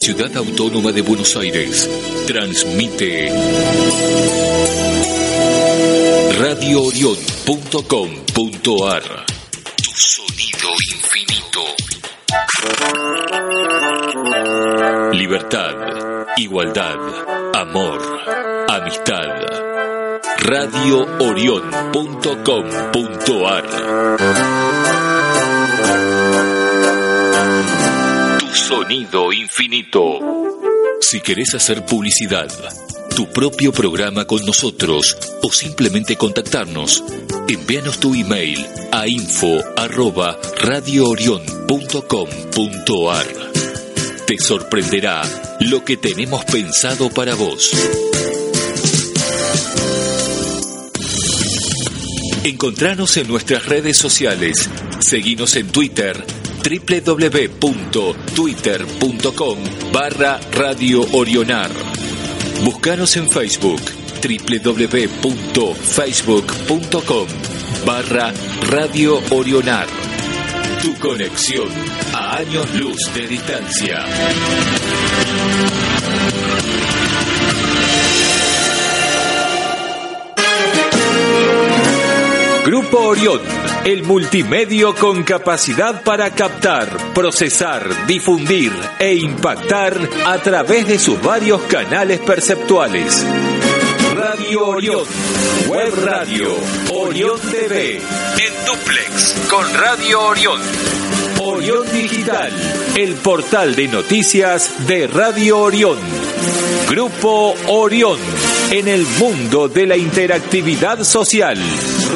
Ciudad Autónoma de Buenos Aires transmite radioorion.com.ar Tu sonido infinito. Libertad, igualdad, amor, amistad. radioorion.com.ar sonido infinito. Si querés hacer publicidad, tu propio programa con nosotros o simplemente contactarnos, envíanos tu email a info arroba radioorion.com.ar. Te sorprenderá lo que tenemos pensado para vos. Encontranos en nuestras redes sociales. Seguinos en Twitter www.twitter.com barra Radio Orionar. Buscanos en Facebook www.facebook.com barra Radio Orionar. Tu conexión a años luz de distancia. Grupo Orión, el multimedio con capacidad para captar, procesar, difundir e impactar a través de sus varios canales perceptuales. Radio Orión, Web Radio, Orión TV, en duplex con Radio Orión. Orión Digital, el portal de noticias de Radio Orión. Grupo Orión, en el mundo de la interactividad social.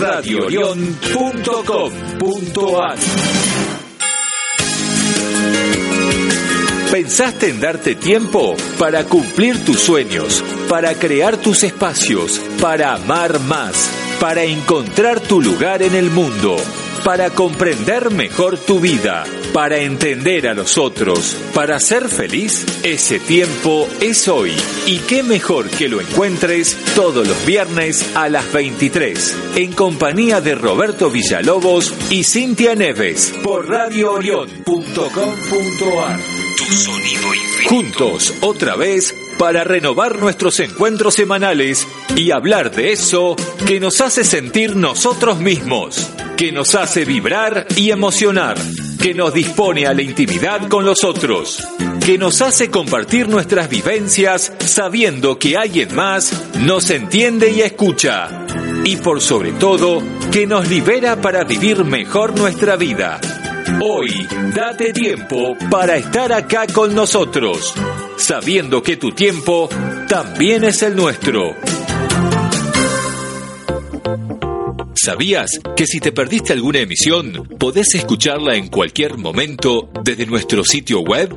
radioorión.com.ar ¿Pensaste en darte tiempo para cumplir tus sueños, para crear tus espacios, para amar más, para encontrar tu lugar en el mundo? Para comprender mejor tu vida, para entender a los otros, para ser feliz, ese tiempo es hoy. Y qué mejor que lo encuentres todos los viernes a las 23, en compañía de Roberto Villalobos y Cintia Neves, por radioorion.com.ar. Tu sonido infinito. Juntos, otra vez, para renovar nuestros encuentros semanales y hablar de eso que nos hace sentir nosotros mismos, que nos hace vibrar y emocionar, que nos dispone a la intimidad con los otros, que nos hace compartir nuestras vivencias sabiendo que alguien más nos entiende y escucha, y por sobre todo, que nos libera para vivir mejor nuestra vida. Hoy, date tiempo para estar acá con nosotros, sabiendo que tu tiempo también es el nuestro. ¿Sabías que si te perdiste alguna emisión, podés escucharla en cualquier momento desde nuestro sitio web?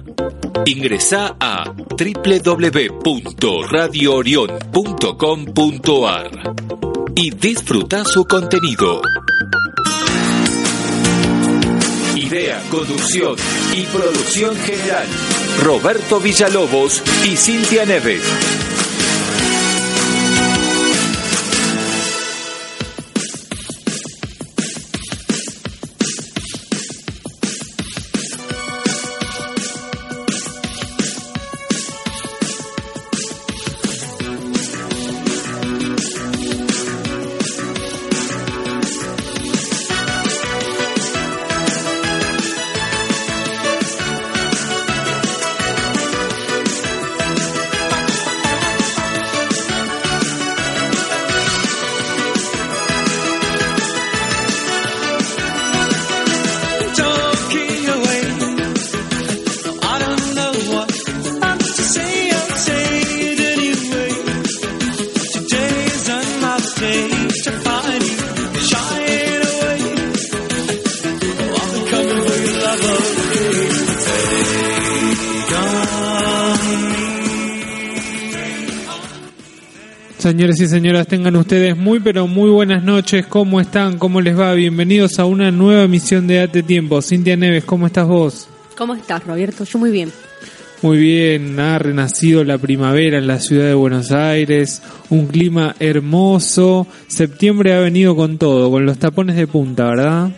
Ingresa a www.radioorion.com.ar y disfruta su contenido. Idea, conducción y producción general. Roberto Villalobos y Cintia Neves. Señores y señoras, tengan ustedes muy pero muy buenas noches. ¿Cómo están? ¿Cómo les va? Bienvenidos a una nueva emisión de Date Tiempo. Cintia Neves, ¿cómo estás vos? ¿Cómo estás, Roberto? Yo muy bien. Muy bien, ha renacido la primavera en la ciudad de Buenos Aires, un clima hermoso. Septiembre ha venido con todo, con los tapones de punta, ¿verdad?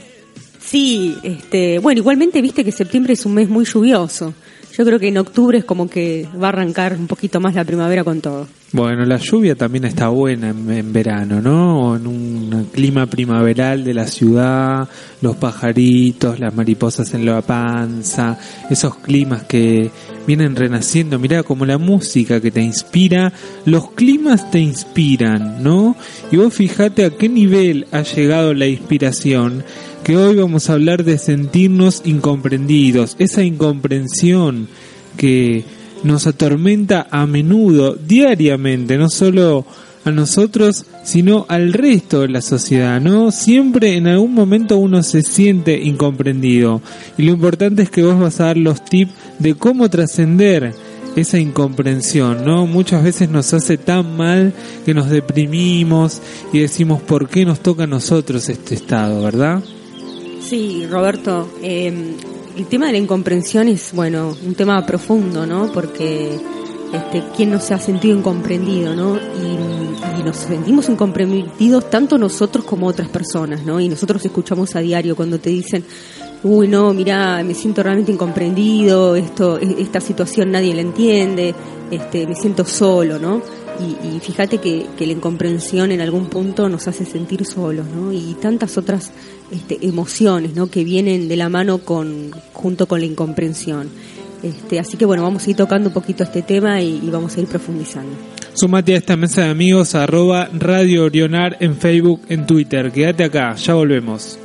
Sí, este, bueno, igualmente viste que septiembre es un mes muy lluvioso. Yo creo que en octubre es como que va a arrancar un poquito más la primavera con todo. Bueno, la lluvia también está buena en, verano, ¿no? En un clima primaveral de la ciudad, los pajaritos, las mariposas en la panza, esos climas que vienen renaciendo. Mirá, como la música que te inspira, los climas te inspiran, ¿no? Y vos fijate a qué nivel ha llegado la inspiración que hoy vamos a hablar de sentirnos incomprendidos, esa incomprensión que nos atormenta a menudo, diariamente, no solo a nosotros, sino al resto de la sociedad, ¿no? Siempre en algún momento uno se siente incomprendido y lo importante es que vos vas a dar los tips de cómo trascender esa incomprensión, ¿no? Muchas veces nos hace tan mal que nos deprimimos y decimos por qué nos toca a nosotros este estado, ¿verdad? Sí, Roberto, eh, el tema de la incomprensión es, bueno, un tema profundo, ¿no? Porque este, quién no se ha sentido incomprendido, ¿no? Y, nos sentimos incomprendidos tanto nosotros como otras personas, ¿no? Y nosotros escuchamos a diario cuando te dicen, uy, no, mira, me siento realmente incomprendido, esto, e, esta situación nadie la entiende, este, me siento solo, ¿no? Y, fíjate que, la incomprensión en algún punto nos hace sentir solos, ¿no? Y tantas otras este, emociones, ¿no? Que vienen de la mano con, junto con la incomprensión. Este, así que bueno, vamos a ir tocando un poquito este tema y, y vamos a ir profundizando. Sumate a esta mesa de amigos, arroba Radio Orionar en Facebook, en Twitter. Quédate acá, ya volvemos.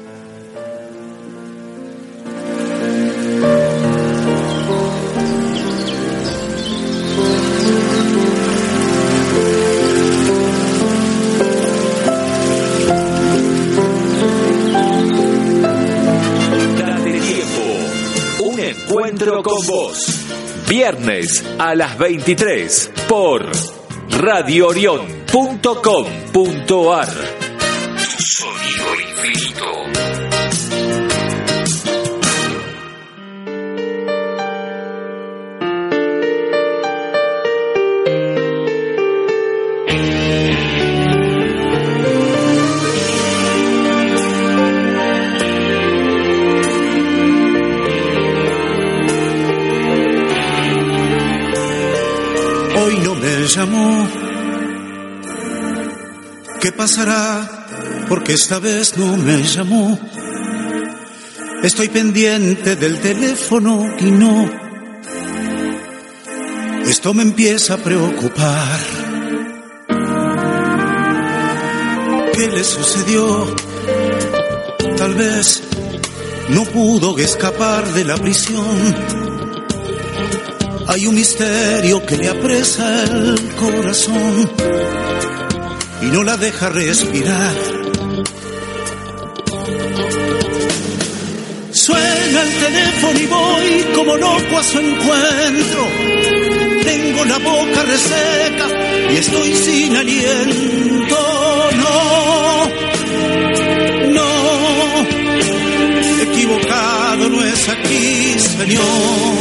Con vos. Viernes a las 23 por radioorion.com.ar. llamó. ¿Qué pasará? Porque esta vez no me llamó. Estoy pendiente del teléfono y no. Esto me empieza a preocupar. ¿Qué le sucedió? Tal vez no pudo escapar de la prisión hay un misterio que le apresa el corazón y no la deja respirar. Suena el teléfono y voy como loco a su encuentro. Tengo la boca reseca y estoy sin aliento. No, no, equivocado no es aquí, Señor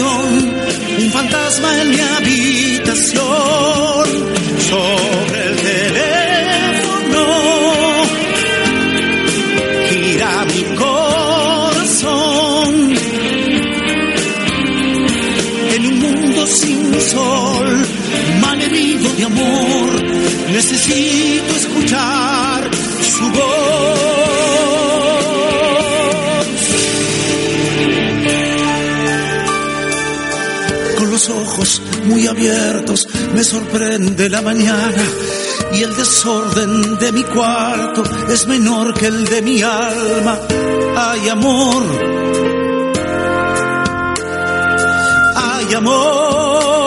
un fantasma en mi habitación sobre el teléfono. Gira mi corazón sin sol, malherido de amor, necesito escuchar ojos muy abiertos me sorprende la mañana y el desorden de mi cuarto es menor que el de mi alma. Hay amor, hay amor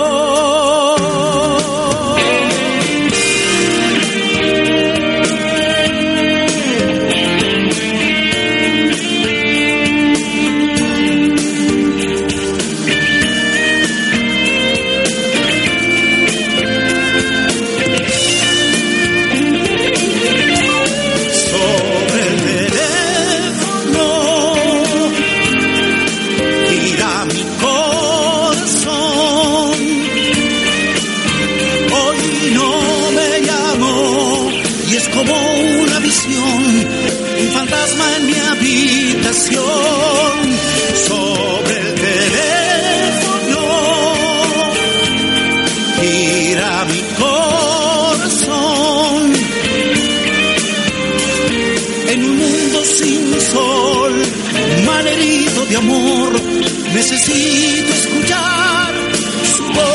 en un mundo sin sol, malherido de amor, necesito escuchar su voz.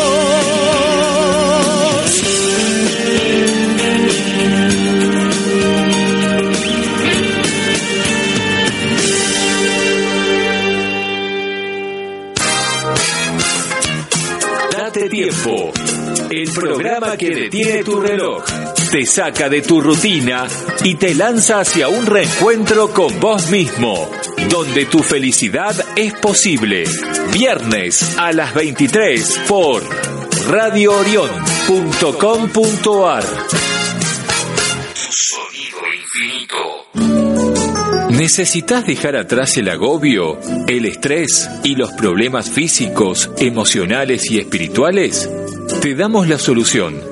Date tiempo, el programa que detiene tu reloj te saca de tu rutina y te lanza hacia un reencuentro con vos mismo, donde tu felicidad es posible. Viernes a las 23 por radioorion.com.ar. Sonido infinito. ¿Necesitas dejar atrás el agobio, el estrés y los problemas físicos, emocionales y espirituales? Te damos la solución.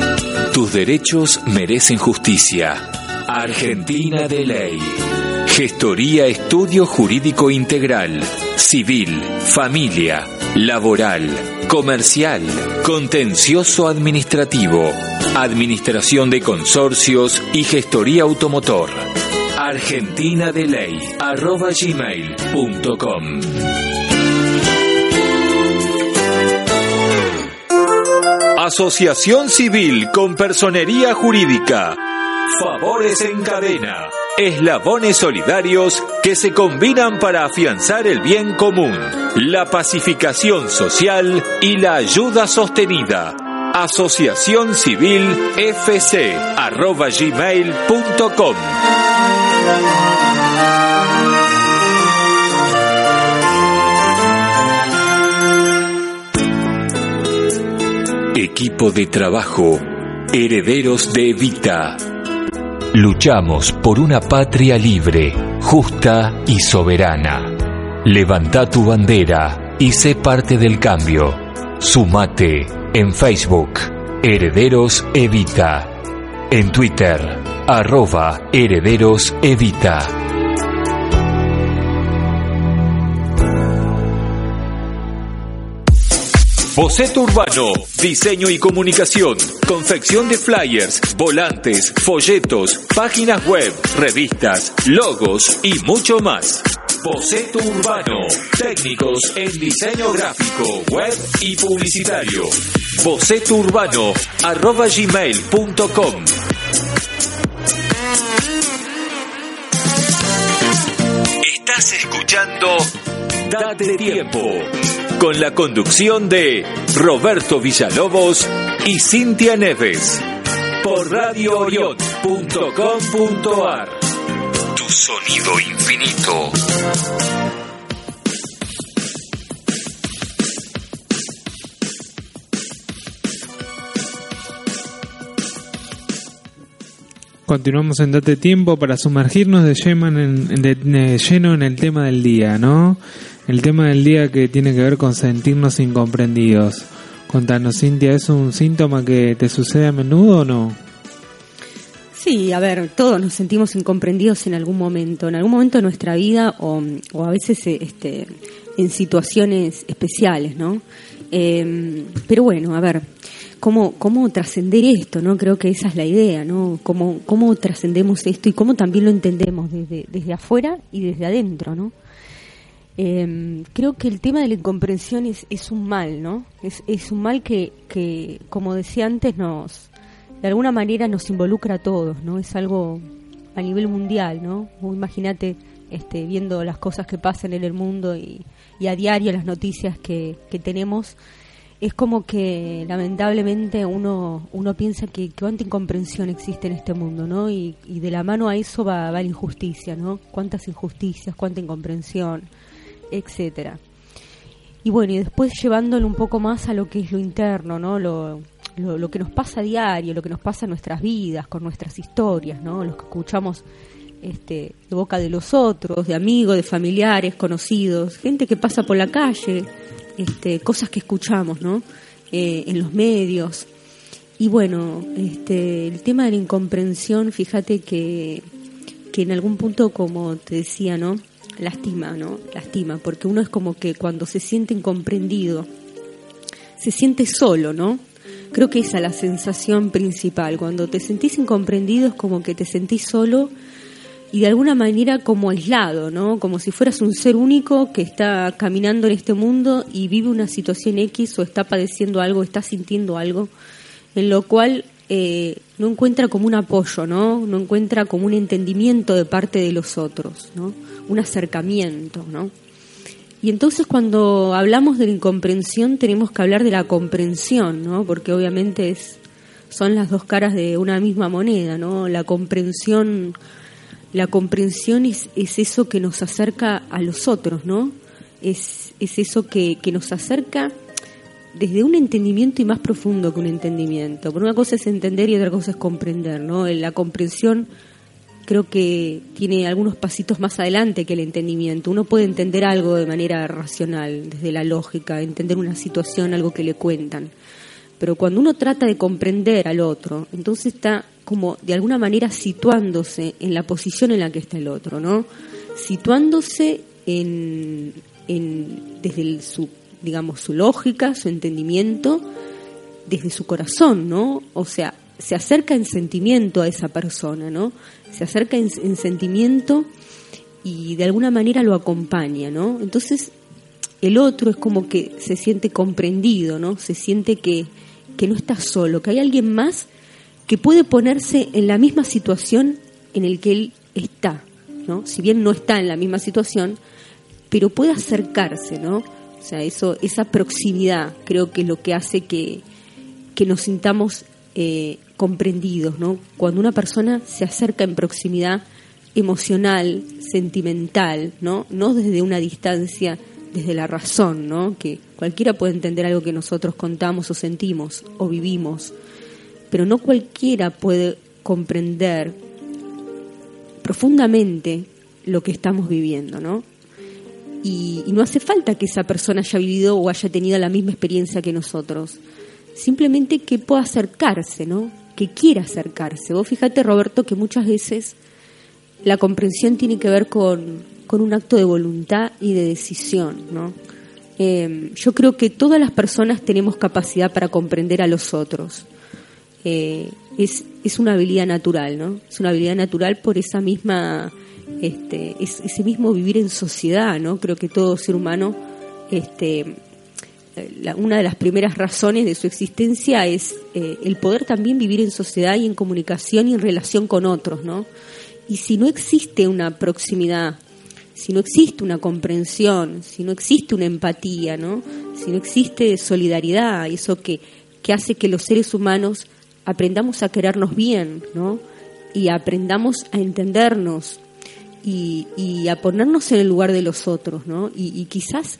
Tus derechos merecen justicia. Argentina de Ley. Gestoría Estudio Jurídico Integral. Civil, familia, laboral, comercial, contencioso administrativo, administración de consorcios y gestoría automotor. Argentina de Ley arroba gmail.com Asociación Civil con Personería Jurídica. Favores en cadena. Eslabones solidarios que se combinan para afianzar el bien común, la pacificación social y la ayuda sostenida. Asociación Civil FC arroba gmail.com Equipo de trabajo, herederos de Evita. Luchamos por una patria libre, justa y soberana. Levanta tu bandera y sé parte del cambio. Sumate en Facebook, Herederos Evita. En Twitter, arroba Herederos Evita. Boceto Urbano, diseño y comunicación, confección de flyers, volantes, folletos, páginas web, revistas, logos y mucho más. Boceto Urbano, técnicos en diseño gráfico, web y publicitario. Boceto Urbano, arroba gmail.com. Estás escuchando Date Tiempo con la conducción de Roberto Villalobos y Cintia Neves por radioorion.com.ar Tu sonido infinito. Continuamos en Date Tiempo para sumergirnos de lleno en, de- de lleno en el tema del día, ¿no? El tema del día que tiene que ver con sentirnos incomprendidos. Contanos, Cintia, ¿es un síntoma que te sucede a menudo o no? Sí, a ver, todos nos sentimos incomprendidos en algún momento, en algún momento de nuestra vida o, a veces eh, este, en situaciones especiales, ¿no? Eh, pero bueno, a ver, ¿cómo, cómo trascender esto, no? Creo que esa es la idea, ¿no? ¿Cómo, cómo trascendemos esto y cómo también lo entendemos desde, desde afuera y desde adentro, ¿no? Eh, creo que el tema de la incomprensión es, es un mal, ¿no? Es, es un mal que, que, como decía antes, nos de alguna manera nos involucra a todos, ¿no? Es algo a nivel mundial, ¿no? Imagínate este, viendo las cosas que pasan en el mundo y, y a diario las noticias que, que tenemos, es como que lamentablemente uno, uno piensa que cuánta incomprensión existe en este mundo, ¿no? Y, y de la mano a eso va, va la injusticia, ¿no? Cuántas injusticias, cuánta incomprensión, etcétera. Y bueno, y después llevándolo un poco más a lo que es lo interno, ¿no? Lo, lo, que nos pasa a diario, lo que nos pasa en nuestras vidas, con nuestras historias, ¿no? Los que escuchamos este, de boca de los otros, de amigos, de familiares, conocidos, gente que pasa por la calle, este, cosas que escuchamos, ¿no? Eh, en los medios. Y bueno, este, el tema de la incomprensión, fíjate que, que en algún punto, como te decía, ¿no? Lastima, ¿no? Lastima, porque uno es como que cuando se siente incomprendido, se siente solo, ¿no? Creo que esa es la sensación principal. Cuando te sentís incomprendido es como que te sentís solo y de alguna manera como aislado, ¿no? Como si fueras un ser único que está caminando en este mundo y vive una situación X o está padeciendo algo, está sintiendo algo, en lo cual eh, no encuentra como un apoyo, ¿no? No encuentra como un entendimiento de parte de los otros, ¿no? Un acercamiento, ¿no? Y entonces cuando hablamos de la incomprensión tenemos que hablar de la comprensión, ¿no? Porque obviamente es, son las dos caras de una misma moneda, ¿no? La comprensión la comprensión es, es eso que nos acerca a los otros, ¿no? Es, es eso que, que nos acerca desde un entendimiento y más profundo que un entendimiento. Por una cosa es entender y otra cosa es comprender, ¿no? La comprensión creo que tiene algunos pasitos más adelante que el entendimiento. Uno puede entender algo de manera racional, desde la lógica, entender una situación, algo que le cuentan. Pero cuando uno trata de comprender al otro, entonces está como de alguna manera situándose en la posición en la que está el otro, ¿no? Situándose en, desde su, digamos, su lógica, su entendimiento, desde su corazón, ¿no? O sea, se acerca en sentimiento a esa persona, ¿no? Se acerca en, en sentimiento y de alguna manera lo acompaña, ¿no? Entonces, el otro es como que se siente comprendido, ¿no? Se siente que, que no está solo, que hay alguien más que puede ponerse en la misma situación en el que él está, ¿no? Si bien no está en la misma situación, pero puede acercarse, ¿no? O sea, eso, esa proximidad creo que es lo que hace que, que nos sintamos eh, comprendidos, ¿no? Cuando una persona se acerca en proximidad emocional, sentimental, ¿no? No desde una distancia, desde la razón, ¿no? Que cualquiera puede entender algo que nosotros contamos o sentimos o vivimos, pero no cualquiera puede comprender profundamente lo que estamos viviendo, ¿no? Y, no hace falta que esa persona haya vivido o haya tenido la misma experiencia que nosotros. Simplemente que pueda acercarse, ¿no? Que quiera acercarse. Vos fíjate, Roberto, que muchas veces la comprensión tiene que ver con, con un acto de voluntad y de decisión, ¿no? Eh, yo creo que todas las personas tenemos capacidad para comprender a los otros. Eh, es, es una habilidad natural, ¿no? Es una habilidad natural por esa misma, este, ese mismo vivir en sociedad, ¿no? Creo que todo ser humano, este, una de las primeras razones de su existencia es eh, el poder también vivir en sociedad y en comunicación y en relación con otros, ¿no? Y si no existe una proximidad, si no existe una comprensión, si no existe una empatía, ¿no? Si no existe solidaridad, eso que, que hace que los seres humanos aprendamos a querernos bien, ¿no? Y aprendamos a entendernos y, a ponernos en el lugar de los otros, ¿no? Y, quizás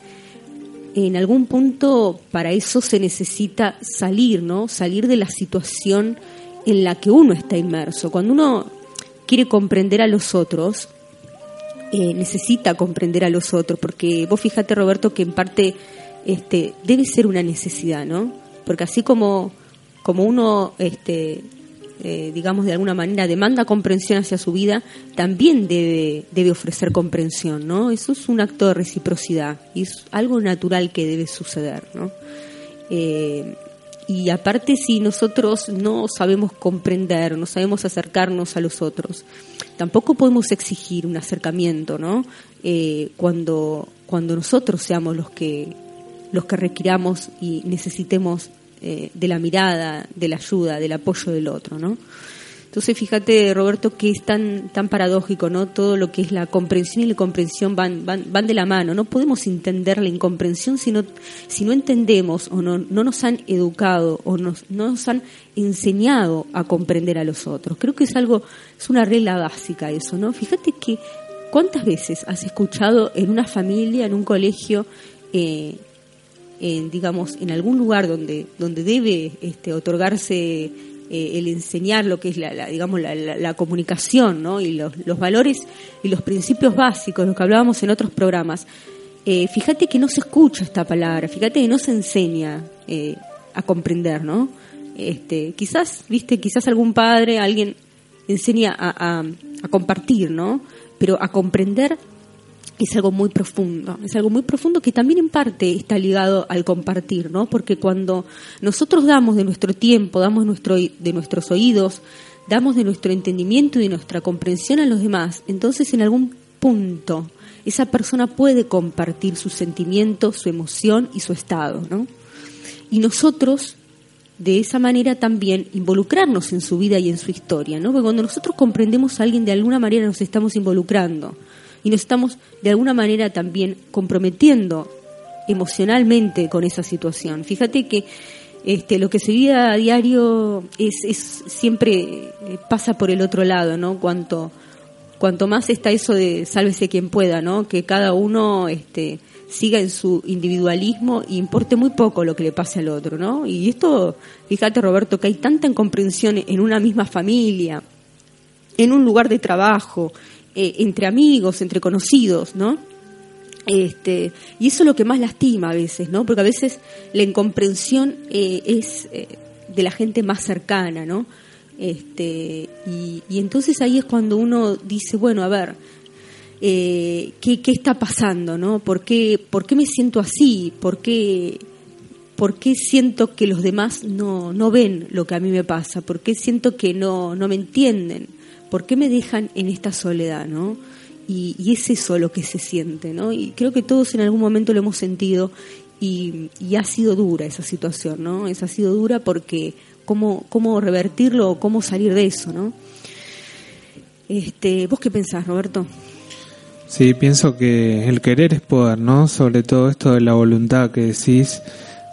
en algún punto para eso se necesita salir, ¿no? Salir de la situación en la que uno está inmerso. Cuando uno quiere comprender a los otros, eh, necesita comprender a los otros, porque vos fíjate, Roberto, que en parte este, debe ser una necesidad, ¿no? Porque así como como uno, este, eh, digamos, de alguna manera demanda comprensión hacia su vida, también debe, debe ofrecer comprensión, ¿no? Eso es un acto de reciprocidad y es algo natural que debe suceder, ¿no? Eh, y aparte, si nosotros no sabemos comprender, no sabemos acercarnos a los otros, tampoco podemos exigir un acercamiento, ¿no? Eh, cuando, cuando nosotros seamos los que, los que requiramos y necesitemos eh, de la mirada, de la ayuda, del apoyo del otro, ¿no? Entonces, fíjate, Roberto, que es tan, tan paradójico, ¿no? Todo lo que es la comprensión y la comprensión van, van, van de la mano. No podemos entender la incomprensión si no, si no entendemos o no, no nos han educado o no nos han enseñado a comprender a los otros. Creo que es algo, es una regla básica eso, ¿no? Fíjate que cuántas veces has escuchado en una familia, en un colegio, eh, digamos, en algún lugar donde, donde debe este, otorgarse eh, el enseñar lo que es la, digamos la, comunicación ¿no? y los, los, valores y los principios básicos, lo que hablábamos en otros programas, eh, fíjate que no se escucha esta palabra, fíjate que no se enseña eh, a comprender, ¿no? Este, quizás, viste, quizás algún padre, alguien enseña a, a, a compartir, ¿no? Pero a comprender es algo muy profundo, es algo muy profundo que también en parte está ligado al compartir, ¿no? Porque cuando nosotros damos de nuestro tiempo, damos nuestro, de nuestros oídos, damos de nuestro entendimiento y de nuestra comprensión a los demás, entonces en algún punto esa persona puede compartir su sentimiento, su emoción y su estado, ¿no? Y nosotros de esa manera también involucrarnos en su vida y en su historia, ¿no? Porque cuando nosotros comprendemos a alguien de alguna manera nos estamos involucrando y nos estamos de alguna manera también comprometiendo emocionalmente con esa situación. Fíjate que este, lo que se vive a diario es, es siempre eh, pasa por el otro lado, ¿no? Cuanto, cuanto más está eso de sálvese quien pueda, ¿no? Que cada uno este, siga en su individualismo e importe muy poco lo que le pase al otro, ¿no? Y esto, fíjate Roberto, que hay tanta incomprensión en una misma familia, en un lugar de trabajo, eh, entre amigos, entre conocidos, ¿no? Este, y eso es lo que más lastima a veces, ¿no? Porque a veces la incomprensión eh, es eh, de la gente más cercana, ¿no? Este, y, y, entonces ahí es cuando uno dice, bueno, a ver, ¿qué, ¿qué, está pasando, no? ¿Por qué, ¿Por qué me siento así? ¿Por qué, ¿Por qué siento que los demás no, ven lo que a mí me pasa? ¿Por qué siento que no me entienden? ¿Por qué me dejan en esta soledad, no? Y, es eso lo que se siente, ¿no? Y creo que todos en algún momento lo hemos sentido y, ha sido dura esa situación, ¿no? Esa ha sido dura porque cómo, cómo revertirlo o cómo salir de eso, ¿no? Este, ¿Vos qué pensás, Roberto? Sí, pienso que el querer es poder, ¿no? Sobre todo esto de la voluntad que decís,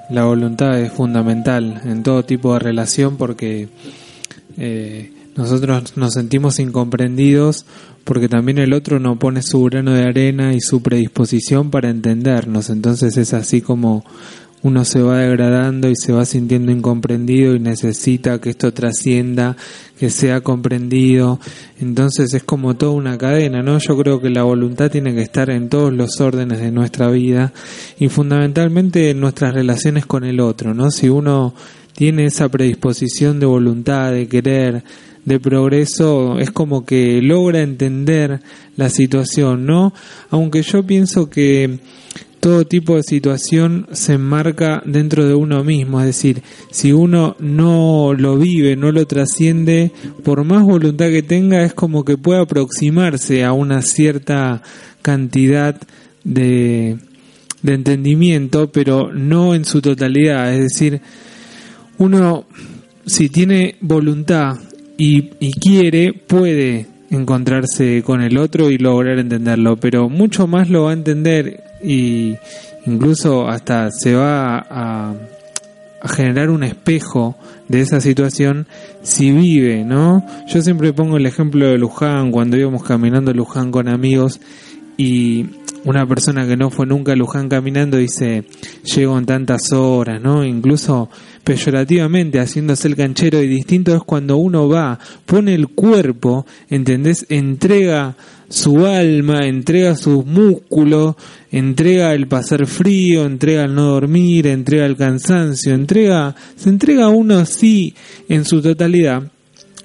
la voluntad es fundamental en todo tipo de relación porque eh, nosotros nos sentimos incomprendidos porque también el otro no pone su grano de arena y su predisposición para entendernos. Entonces es así como uno se va degradando y se va sintiendo incomprendido y necesita que esto trascienda, que sea comprendido. Entonces es como toda una cadena, ¿no? Yo creo que la voluntad tiene que estar en todos los órdenes de nuestra vida y fundamentalmente en nuestras relaciones con el otro, ¿no? Si uno tiene esa predisposición de voluntad, de querer, de progreso es como que logra entender la situación, ¿no? Aunque yo pienso que todo tipo de situación se enmarca dentro de uno mismo, es decir, si uno no lo vive, no lo trasciende, por más voluntad que tenga, es como que puede aproximarse a una cierta cantidad de, de entendimiento, pero no en su totalidad, es decir, uno si tiene voluntad y, y quiere, puede encontrarse con el otro y lograr entenderlo, pero mucho más lo va a entender y incluso hasta se va a, generar un espejo de esa situación si vive, ¿no? Yo siempre pongo el ejemplo de Luján, cuando íbamos caminando Luján con amigos y una persona que no fue nunca a Luján caminando dice, llego en tantas horas, ¿no? Incluso peyorativamente haciéndose el canchero y distinto es cuando uno va, pone el cuerpo, ¿entendés? Entrega su alma, entrega sus músculos, entrega el pasar frío, entrega el no dormir, entrega el cansancio, entrega, se entrega uno así en su totalidad.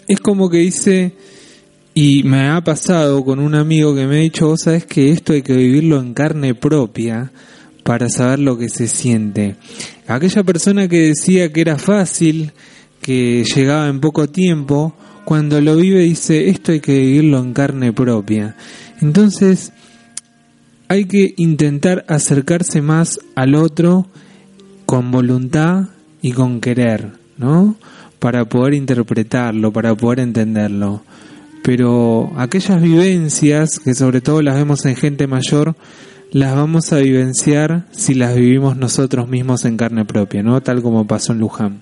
Es como que dice, y me ha pasado con un amigo que me ha dicho, vos sabés que esto hay que vivirlo en carne propia para saber lo que se siente. Aquella persona que decía que era fácil, que llegaba en poco tiempo, cuando lo vive dice, esto hay que vivirlo en carne propia. Entonces, hay que intentar acercarse más al otro con voluntad y con querer, ¿no? Para poder interpretarlo, para poder entenderlo pero aquellas vivencias, que sobre todo las vemos en gente mayor, las vamos a vivenciar si las vivimos nosotros mismos en carne propia, ¿no? Tal como pasó en Luján.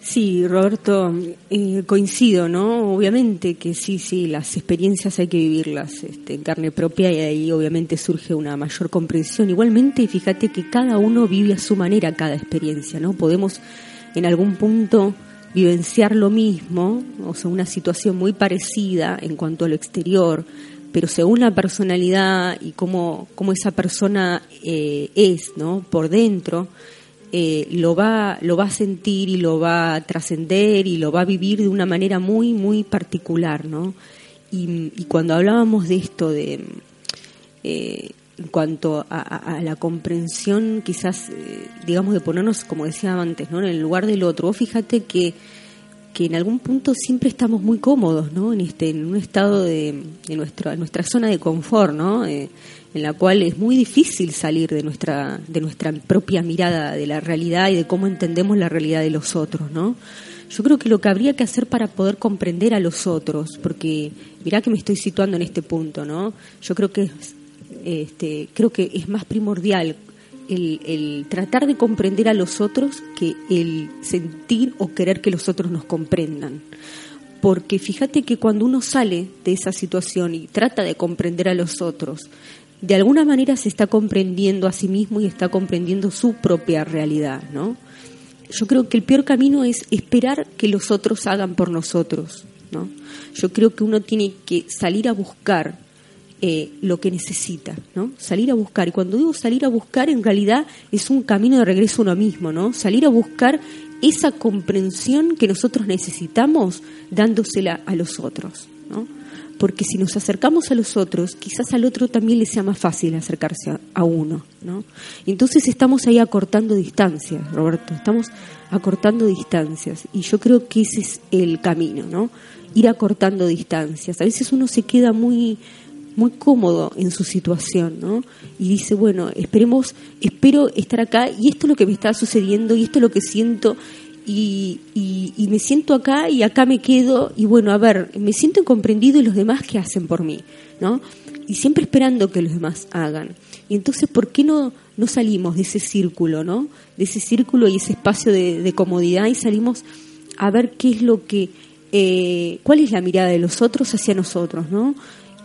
Sí, Roberto, eh, coincido, ¿no? Obviamente que sí, sí, las experiencias hay que vivirlas este, en carne propia y ahí obviamente surge una mayor comprensión. Igualmente, fíjate que cada uno vive a su manera cada experiencia, ¿no? Podemos en algún punto vivenciar lo mismo, o sea, una situación muy parecida en cuanto a lo exterior, pero según la personalidad y cómo, cómo esa persona eh, es, ¿no? Por dentro, eh, lo, va, lo va a sentir y lo va a trascender y lo va a vivir de una manera muy, muy particular, ¿no? Y, cuando hablábamos de esto, de eh, en cuanto a, la comprensión, quizás, eh, digamos, de ponernos, como decía antes, ¿no? en el lugar del otro, fíjate que, que en algún punto siempre estamos muy cómodos, ¿no? En este, en un estado de, de nuestra, nuestra zona de confort, ¿no? en la cual es muy difícil salir de nuestra, de nuestra propia mirada de la realidad y de cómo entendemos la realidad de los otros, ¿no? Yo creo que lo que habría que hacer para poder comprender a los otros, porque mirá que me estoy situando en este punto, ¿no? Yo creo que este, creo que es más primordial el, el, tratar de comprender a los otros que el sentir o querer que los otros nos comprendan. Porque fíjate que cuando uno sale de esa situación y trata de comprender a los otros, de alguna manera se está comprendiendo a sí mismo y está comprendiendo su propia realidad, ¿no? Yo creo que el peor camino es esperar que los otros hagan por nosotros, ¿no? Yo creo que uno tiene que salir a buscar eh, lo que necesita, ¿no? Salir a buscar. Y cuando digo salir a buscar, en realidad es un camino de regreso a uno mismo, ¿no? Salir a buscar esa comprensión que nosotros necesitamos dándosela a los otros, ¿no? porque si nos acercamos a los otros, quizás al otro también le sea más fácil acercarse a, uno, ¿no? Entonces estamos ahí acortando distancias, Roberto, estamos acortando distancias y yo creo que ese es el camino, ¿no? Ir acortando distancias. A veces uno se queda muy muy cómodo en su situación, ¿no? Y dice, bueno, esperemos, espero estar acá y esto es lo que me está sucediendo y esto es lo que siento y, me siento acá y acá me quedo y bueno, a ver, me siento incomprendido y los demás qué hacen por mí, ¿no? Y siempre esperando que los demás hagan. Y entonces, ¿por qué no, no salimos de ese círculo, ¿no? De ese círculo y ese espacio de, comodidad y salimos a ver qué es lo que, eh, cuál es la mirada de los otros hacia nosotros, ¿no?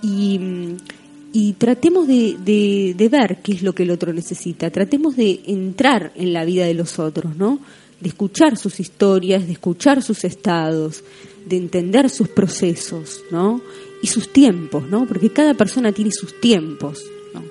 Y, tratemos de, de, de ver qué es lo que el otro necesita, tratemos de entrar en la vida de los otros, ¿no? de escuchar sus historias, de escuchar sus estados, de entender sus procesos, ¿no? Y sus tiempos, ¿no? Porque cada persona tiene sus tiempos, ¿no?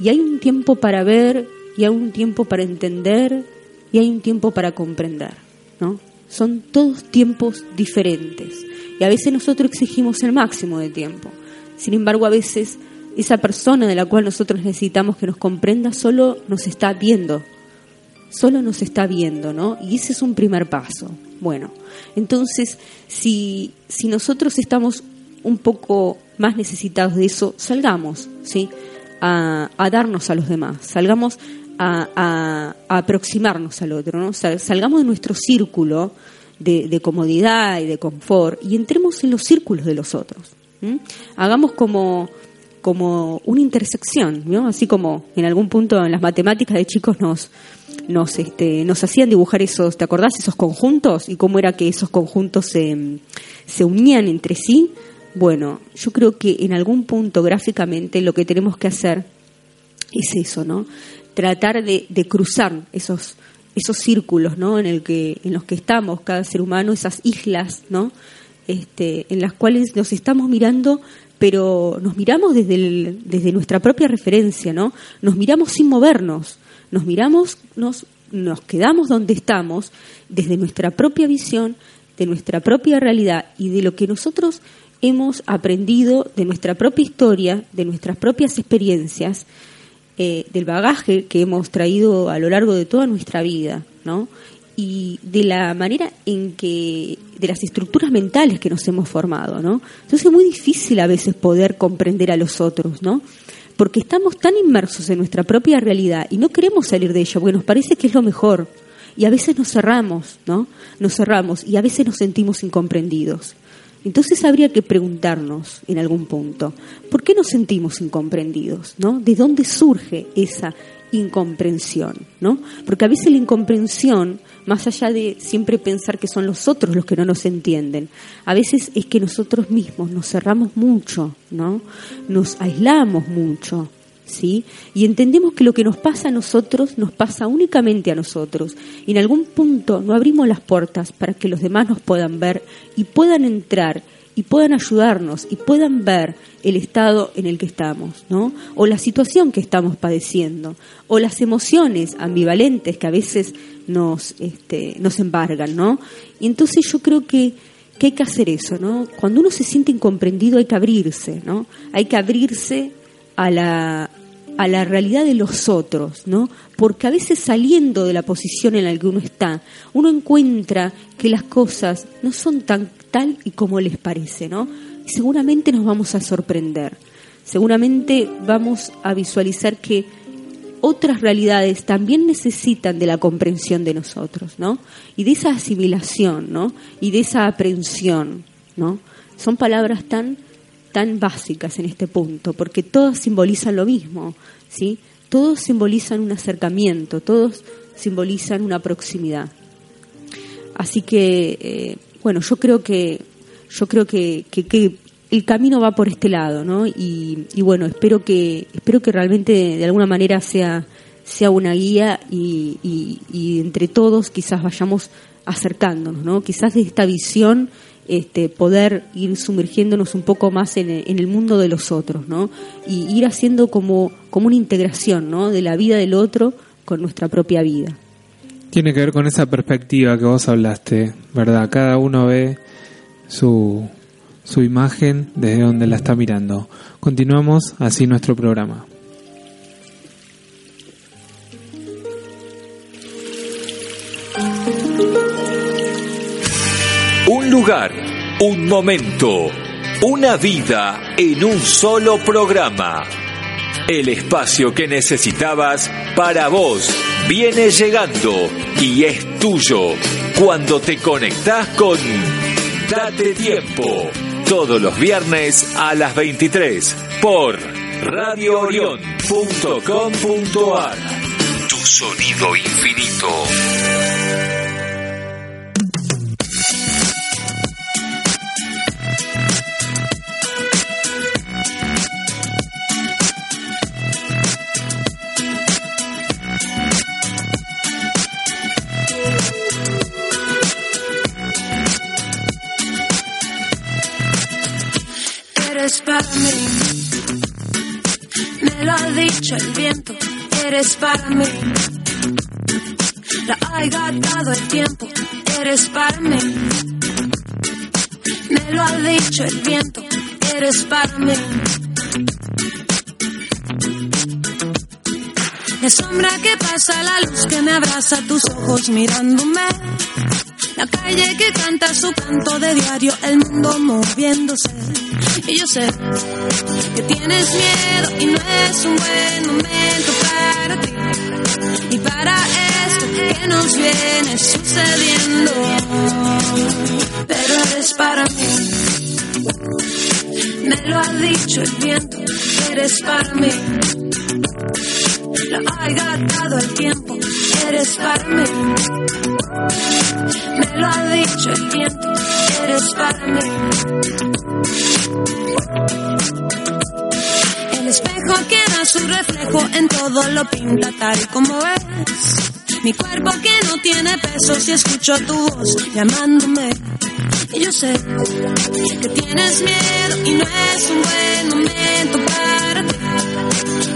Y hay un tiempo para ver, y hay un tiempo para entender, y hay un tiempo para comprender, ¿no? Son todos tiempos diferentes. Y a veces nosotros exigimos el máximo de tiempo. Sin embargo, a veces esa persona de la cual nosotros necesitamos que nos comprenda solo nos está viendo solo nos está viendo, ¿no? Y ese es un primer paso. Bueno, entonces, si, si nosotros estamos un poco más necesitados de eso, salgamos, ¿sí? A, darnos a los demás, salgamos a, aproximarnos al otro, ¿no? Salgamos de nuestro círculo de, comodidad y de confort y entremos en los círculos de los otros. Hagamos como, como una intersección, ¿no? Así como en algún punto en las matemáticas de chicos nos, nos, este, nos hacían dibujar esos, ¿te acordás? Esos conjuntos y cómo era que esos conjuntos se, se unían entre sí. Bueno, yo creo que en algún punto gráficamente lo que tenemos que hacer es eso, ¿no? Tratar de, de cruzar esos, esos círculos, ¿no? En, el que, en los que estamos, cada ser humano, esas islas, ¿no? Este, en las cuales nos estamos mirando, pero nos miramos desde, desde nuestra propia referencia, ¿no? Nos miramos sin movernos nos miramos, nos, nos quedamos donde estamos, desde nuestra propia visión, de nuestra propia realidad y de lo que nosotros hemos aprendido de nuestra propia historia, de nuestras propias experiencias, eh, del bagaje que hemos traído a lo largo de toda nuestra vida, ¿no? Y de la manera en que, de las estructuras mentales que nos hemos formado, ¿no? Entonces es muy difícil a veces poder comprender a los otros, ¿no? porque estamos tan inmersos en nuestra propia realidad y no queremos salir de ello, porque nos parece que es lo mejor. Y a veces nos cerramos, ¿no? Nos cerramos y a veces nos sentimos incomprendidos. Entonces habría que preguntarnos en algún punto, ¿por qué nos sentimos incomprendidos? ¿no? ¿De dónde surge esa incomprensión? ¿no? Porque a veces la incomprensión más allá de siempre pensar que son los otros los que no nos entienden. A veces es que nosotros mismos nos cerramos mucho, ¿no? Nos aislamos mucho ¿sí? Y entendemos que lo que nos pasa a nosotros nos pasa únicamente a nosotros. Y en algún punto no abrimos las puertas para que los demás nos puedan ver y puedan entrar y puedan ayudarnos y puedan ver el estado en el que estamos, ¿no? O la situación que estamos padeciendo, o las emociones ambivalentes que a veces nos, este, nos embargan, ¿no? Y entonces yo creo que, que hay que hacer eso, ¿no? Cuando uno se siente incomprendido hay que abrirse, ¿no? Hay que abrirse a la, a la realidad de los otros, ¿no? Porque a veces saliendo de la posición en la que uno está, uno encuentra que las cosas no son tan tal y como les parece, ¿no? Y seguramente nos vamos a sorprender. Seguramente vamos a visualizar que otras realidades también necesitan de la comprensión de nosotros, ¿no? Y de esa asimilación, ¿no? Y de esa aprehensión, ¿no? Son palabras tan tan básicas en este punto, porque todas simbolizan lo mismo, ¿sí? Todos simbolizan un acercamiento, todos simbolizan una proximidad. Así que, eh, bueno, yo creo que yo creo que, que, el camino va por este lado, ¿no? Y, bueno, espero que espero que realmente de, alguna manera sea sea una guía y, y, entre todos quizás vayamos acercándonos, ¿no? Quizás de esta visión este, poder ir sumergiéndonos un poco más en, el mundo de los otros, ¿no? Y ir haciendo como, como una integración, ¿no? De la vida del otro con nuestra propia vida. Tiene que ver con esa perspectiva que vos hablaste, ¿verdad? Cada uno ve su, su imagen desde donde la está mirando. Continuamos así nuestro programa. Lugar, un momento, una vida en un solo programa. El espacio que necesitabas para vos viene llegando y es tuyo cuando te conectás con Date Tiempo. Todos los viernes a las 23 por radioorion.com.ar. Tu sonido infinito. Dicho el viento, eres para mí. La ha dado el tiempo, eres para mí. Me lo ha dicho el viento, eres para mí. La sombra que pasa, la luz que me abraza, tus ojos mirándome. La calle que canta su canto de diario, el mundo moviéndose y yo sé que tienes miedo y no es un buen momento para ti. Y para esto que nos viene sucediendo. Pero eres para mí. Me lo ha dicho el viento, eres para mí. Lo ha dado el tiempo, eres para mí. Me lo ha dicho el viento, eres para mí. El espejo que da su reflejo en todo lo pinta tal como es. Mi cuerpo que no tiene peso si escucho tu voz llamándome. Y yo sé que tienes miedo y no es un buen momento para ti.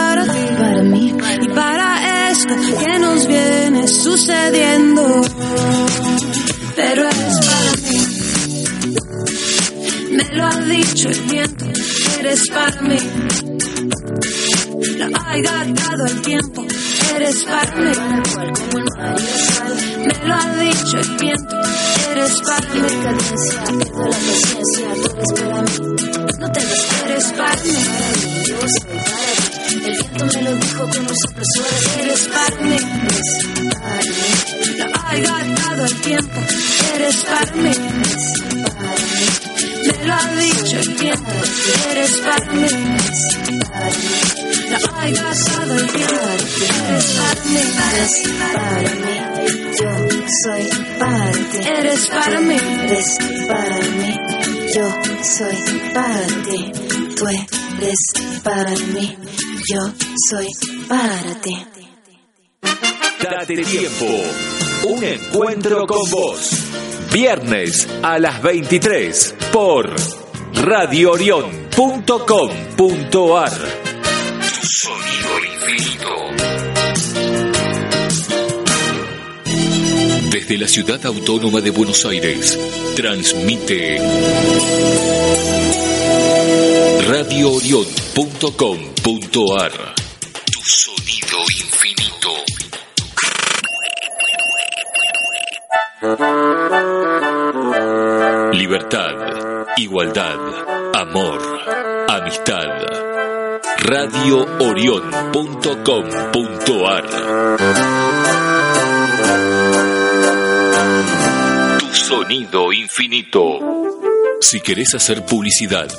ti, para mí y para esto que nos viene sucediendo pero eres para mí. Me lo ha dicho el viento, eres para mí. Lo ha dado el tiempo, eres para mí. Me lo ha dicho el viento, eres para mí. Pierdo la paciencia, tú eres para mí. No te eres para mí. Yo soy para ti. El viento me lo dijo con un soplo Eres para mí. Eres para mí. Lo ha gastado el tiempo. Eres para mí. Mí. Me lo ha dicho el tiempo. Eres para mí. Eres para mí. No hay gastado el tiempo. Eres para mí. Eres para mí. Yo soy para ti. Eres para mí. Eres para mí. Yo soy para ti. Tú eres para mí. Yo soy para ti. Date tiempo. Un encuentro con vos. Viernes a las 23 por radioorion.com.ar. Sonido infinito. Desde la ciudad autónoma de Buenos Aires, transmite radioorion.com.ar. Tu sonido infinito. Libertad, igualdad, amor, amistad. radioorion.com.ar Tu sonido infinito. Si querés hacer publicidad,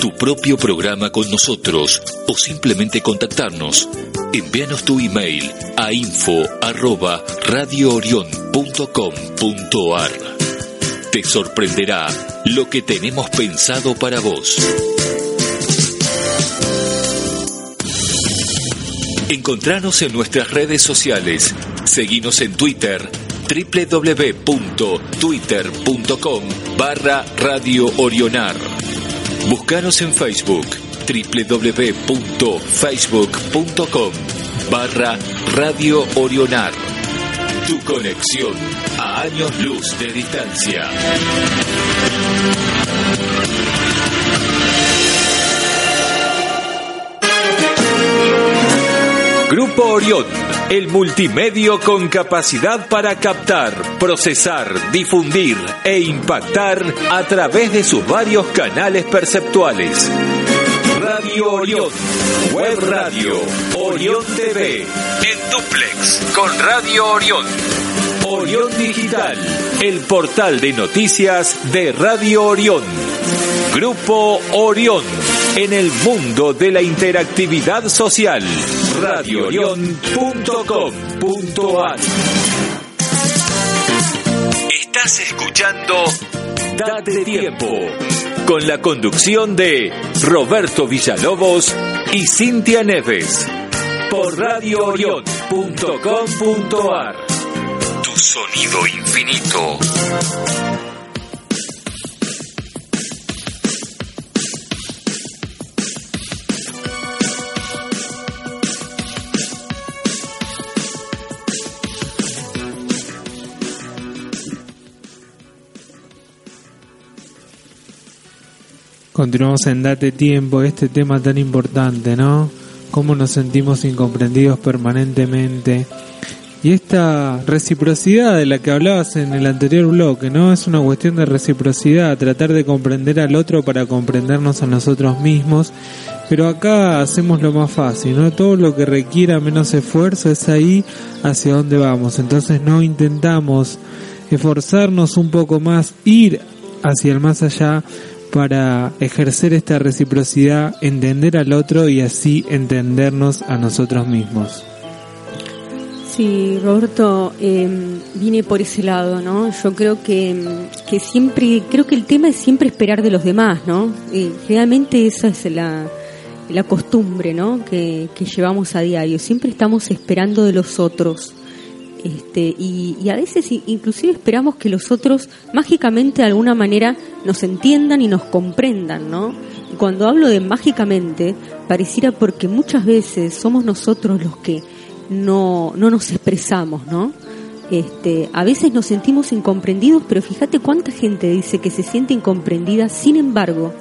tu propio programa con nosotros o simplemente contactarnos, envíanos tu email a info arroba radioorion.com.ar. Te sorprenderá lo que tenemos pensado para vos. Encontranos en nuestras redes sociales. Seguinos en Twitter www.twitter.com barra Radio Orionar. Buscanos en Facebook www.facebook.com barra Radio Orionar. Tu conexión a años luz de distancia. Grupo Orión, el multimedio con capacidad para captar, procesar, difundir e impactar a través de sus varios canales perceptuales. Radio Orión, Web Radio, Orión TV, en duplex con Radio Orión. Orión Digital, el portal de noticias de Radio Orión. Grupo Orión, en el mundo de la interactividad social. radioorión.com.ar Estás escuchando Date Tiempo, con la conducción de Roberto Villalobos y Cintia Neves, por radioorión.com.ar Tu sonido infinito. Continuamos en Date Tiempo, este tema tan importante, ¿no? Cómo nos sentimos incomprendidos permanentemente. Y esta reciprocidad de la que hablabas en el anterior bloque, ¿no? Es una cuestión de reciprocidad, tratar de comprender al otro para comprendernos a nosotros mismos. Pero acá hacemos lo más fácil, ¿no? Todo lo que requiera menos esfuerzo es ahí hacia donde vamos. Entonces no intentamos esforzarnos un poco más, ir hacia el más allá para ejercer esta reciprocidad, entender al otro y así entendernos a nosotros mismos. Sí, Roberto, eh, vine por ese lado, ¿no? Yo creo que, em, que siempre, creo que el tema es siempre esperar de los demás, ¿no? Eh, realmente esa es la, la costumbre, ¿no? Que, que llevamos a diario. Siempre estamos esperando de los otros. Este, y, a veces inclusive esperamos que los otros mágicamente de alguna manera nos entiendan y nos comprendan, ¿no? Y cuando hablo de mágicamente, pareciera porque muchas veces somos nosotros los que no, no nos expresamos, ¿no? Este, a veces nos sentimos incomprendidos, pero fíjate cuánta gente dice que se siente incomprendida, sin embargo,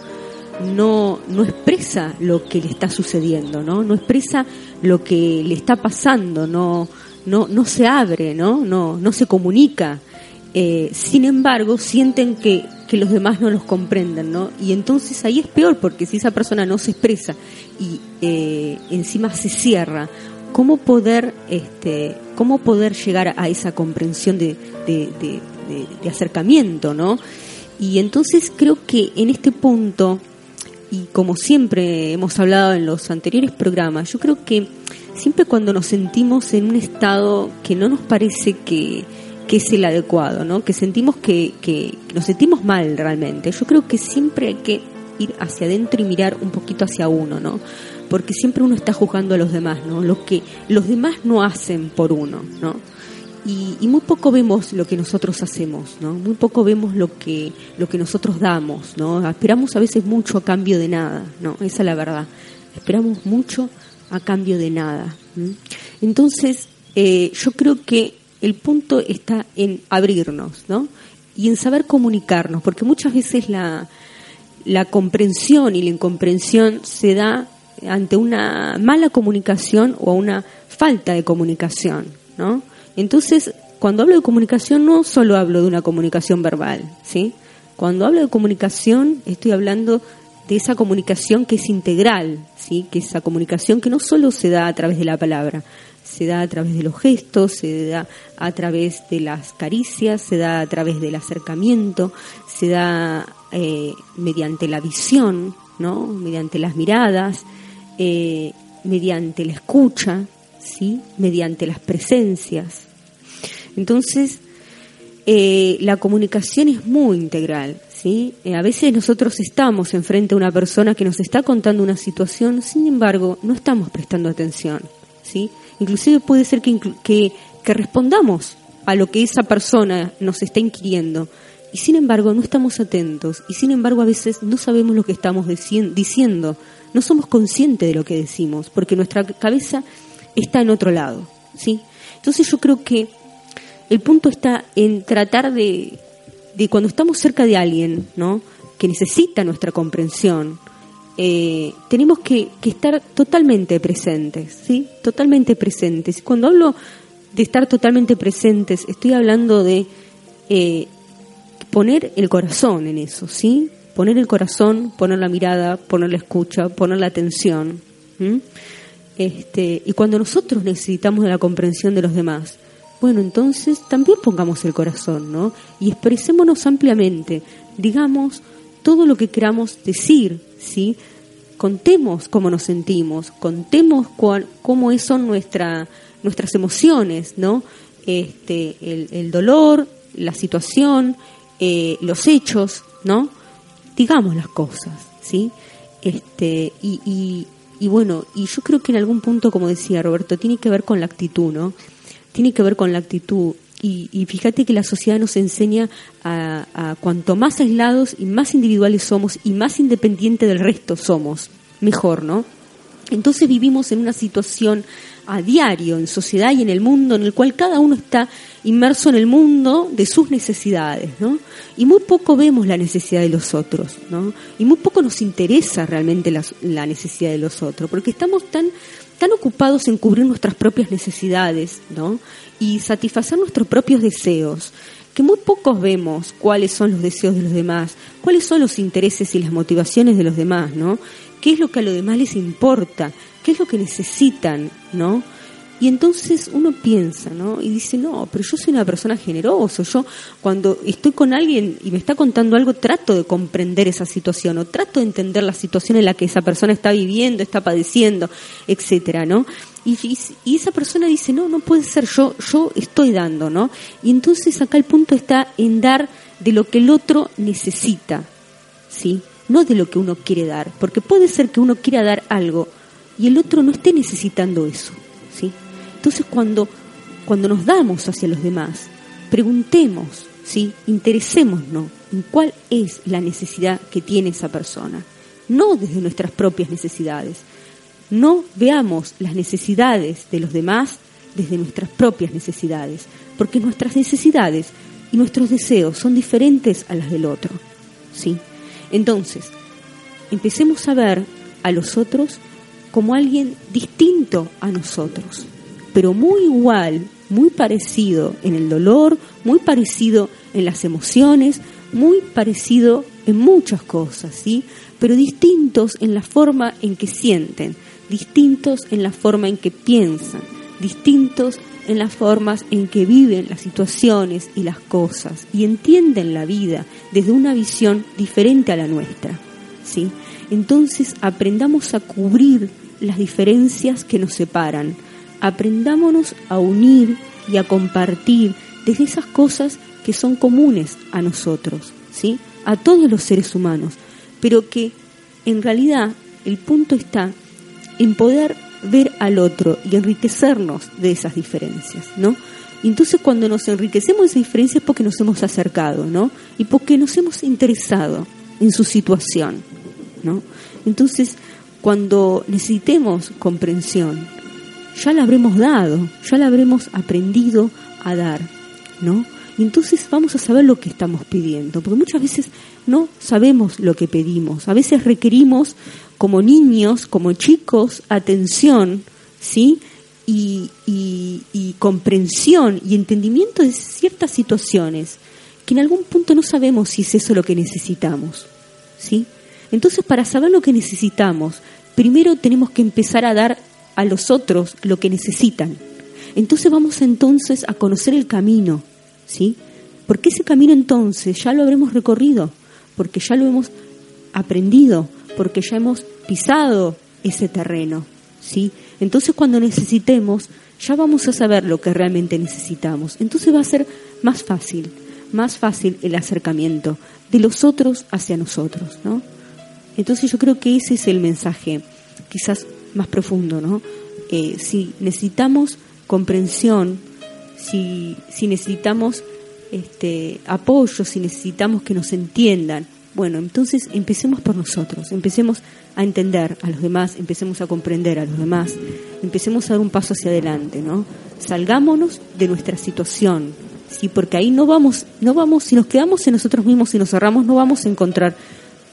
no, no expresa lo que le está sucediendo, ¿no? No expresa lo que le está pasando, no, no, no se abre, ¿no? No, no se comunica. eh, sin embargo sienten que, que los demás no los comprenden, ¿no? Y entonces ahí es peor porque si esa persona no se expresa y eh, encima se cierra, ¿cómo poder, este, cómo poder llegar a esa comprensión de, de, de, de acercamiento, ¿no? Y entonces creo que en este punto, y como siempre hemos hablado en los anteriores programas, yo creo que siempre cuando nos sentimos en un estado que no nos parece que, que es el adecuado, ¿no? Que sentimos que, que, nos sentimos mal realmente. Yo creo que siempre hay que ir hacia adentro y mirar un poquito hacia uno, ¿no? Porque siempre uno está juzgando a los demás, ¿no? Lo que los demás no hacen por uno, ¿no? Y, y, muy poco vemos lo que nosotros hacemos, ¿no? Muy poco vemos lo que lo que nosotros damos, ¿no? Esperamos a veces mucho a cambio de nada, ¿no? Esa es la verdad. Esperamos mucho a cambio de nada. Entonces, eh, yo creo que el punto está en abrirnos, ¿no? Y en saber comunicarnos, porque muchas veces la, la comprensión y la incomprensión se da ante una mala comunicación o una falta de comunicación, ¿no? Entonces, cuando hablo de comunicación no solo hablo de una comunicación verbal, ¿sí? Cuando hablo de comunicación estoy hablando de esa comunicación que es integral, ¿sí? Que esa comunicación que no solo se da a través de la palabra, se da a través de los gestos, se da a través de las caricias, se da a través del acercamiento, se da eh, mediante la visión, ¿no? mediante las miradas, eh, mediante la escucha, ¿sí? mediante las presencias. Entonces, eh, la comunicación es muy integral. ¿Sí? a veces nosotros estamos enfrente a una persona que nos está contando una situación, sin embargo, no estamos prestando atención. ¿sí? Inclusive puede ser que, que, respondamos a lo que esa persona nos está inquiriendo. Y sin embargo no estamos atentos. Y sin embargo a veces no sabemos lo que estamos diciendo. No somos conscientes de lo que decimos. Porque nuestra cabeza está en otro lado. ¿sí? Entonces yo creo que el punto está en tratar de, de cuando estamos cerca de alguien, ¿no? que necesita nuestra comprensión, eh, tenemos que, estar totalmente presentes, ¿sí? Totalmente presentes. Cuando hablo de estar totalmente presentes, estoy hablando de eh, poner el corazón en eso, ¿sí? Poner el corazón, poner la mirada, poner la escucha, poner la atención. Este, y cuando nosotros necesitamos de la comprensión de los demás, bueno, entonces también pongamos el corazón, ¿no? Y expresémonos ampliamente, digamos todo lo que queramos decir, ¿sí? Contemos cómo nos sentimos, contemos cuál, cómo son nuestra, nuestras emociones, ¿no? Este, el, dolor, la situación, eh, los hechos, ¿no? Digamos las cosas, ¿sí? Este, y, y, y bueno, y yo creo que en algún punto, como decía Roberto, tiene que ver con la actitud, ¿no? Tiene que ver con la actitud y, fíjate que la sociedad nos enseña a, cuanto más aislados y más individuales somos y más independientes del resto somos, mejor, ¿no? Entonces vivimos en una situación a diario en sociedad y en el mundo en el cual cada uno está inmerso en el mundo de sus necesidades, ¿no? Y muy poco vemos la necesidad de los otros, ¿no? Y muy poco nos interesa realmente la, la necesidad de los otros, porque estamos tan tan ocupados en cubrir nuestras propias necesidades, ¿no? Y satisfacer nuestros propios deseos, que muy pocos vemos cuáles son los deseos de los demás, cuáles son los intereses y las motivaciones de los demás, ¿no? ¿Qué es lo que a los demás les importa? ¿Qué es lo que necesitan, ¿no? Y entonces uno piensa, ¿no? Y dice, no, pero yo soy una persona generosa. Yo cuando estoy con alguien y me está contando algo, trato de comprender esa situación o trato de entender la situación en la que esa persona está viviendo, está padeciendo, etcétera, ¿no? Y, esa persona dice, no, no puede ser, yo, yo estoy dando, ¿no? Y entonces acá el punto está en dar de lo que el otro necesita, ¿sí? No de lo que uno quiere dar, porque puede ser que uno quiera dar algo y el otro no esté necesitando eso, ¿sí? Entonces cuando, cuando nos damos hacia los demás, preguntemos, ¿sí? interesémonos en cuál es la necesidad que tiene esa persona, no desde nuestras propias necesidades. No veamos las necesidades de los demás desde nuestras propias necesidades, porque nuestras necesidades y nuestros deseos son diferentes a las del otro. ¿sí? Entonces, empecemos a ver a los otros como alguien distinto a nosotros pero muy igual muy parecido en el dolor, muy parecido en las emociones, muy parecido en muchas cosas, ¿sí? Pero distintos en la forma en que sienten, distintos en la forma en que piensan, distintos en las formas en que viven las situaciones y las cosas y entienden la vida desde una visión diferente a la nuestra, ¿sí? Entonces aprendamos a cubrir las diferencias que nos separan, aprendámonos a unir y a compartir desde esas cosas que son comunes a nosotros, ¿sí? A todos los seres humanos, pero que en realidad el punto está en poder ver al otro y enriquecernos de esas diferencias, ¿no? Entonces cuando nos enriquecemos de esas diferencias es porque nos hemos acercado, ¿no? Y porque nos hemos interesado en su situación, ¿no? Entonces, cuando necesitemos comprensión, ya la habremos dado, ya la habremos aprendido a dar, ¿no? Y entonces vamos a saber lo que estamos pidiendo, porque muchas veces no sabemos lo que pedimos. A veces requerimos, como niños, como chicos, atención, ¿sí? Y, y, comprensión y entendimiento de ciertas situaciones que en algún punto no sabemos si es eso lo que necesitamos, ¿sí? Entonces, para saber lo que necesitamos, primero tenemos que empezar a dar a los otros lo que necesitan. Entonces vamos entonces a conocer el camino, ¿sí? Porque ese camino entonces ya lo habremos recorrido, porque ya lo hemos aprendido, porque ya hemos pisado ese terreno, ¿sí? Entonces cuando necesitemos, ya vamos a saber lo que realmente necesitamos. Entonces va a ser más fácil, más fácil el acercamiento de los otros hacia nosotros, ¿no? Entonces yo creo que ese es el mensaje quizás más profundo, ¿no? Eh, si necesitamos comprensión, si, si necesitamos este, apoyo, si necesitamos que nos entiendan, bueno, entonces empecemos por nosotros, empecemos a entender a los demás, empecemos a comprender a los demás, empecemos a dar un paso hacia adelante, ¿no? Salgámonos de nuestra situación, sí, porque ahí no vamos, no vamos, si nos quedamos en nosotros mismos y nos cerramos, no vamos a encontrar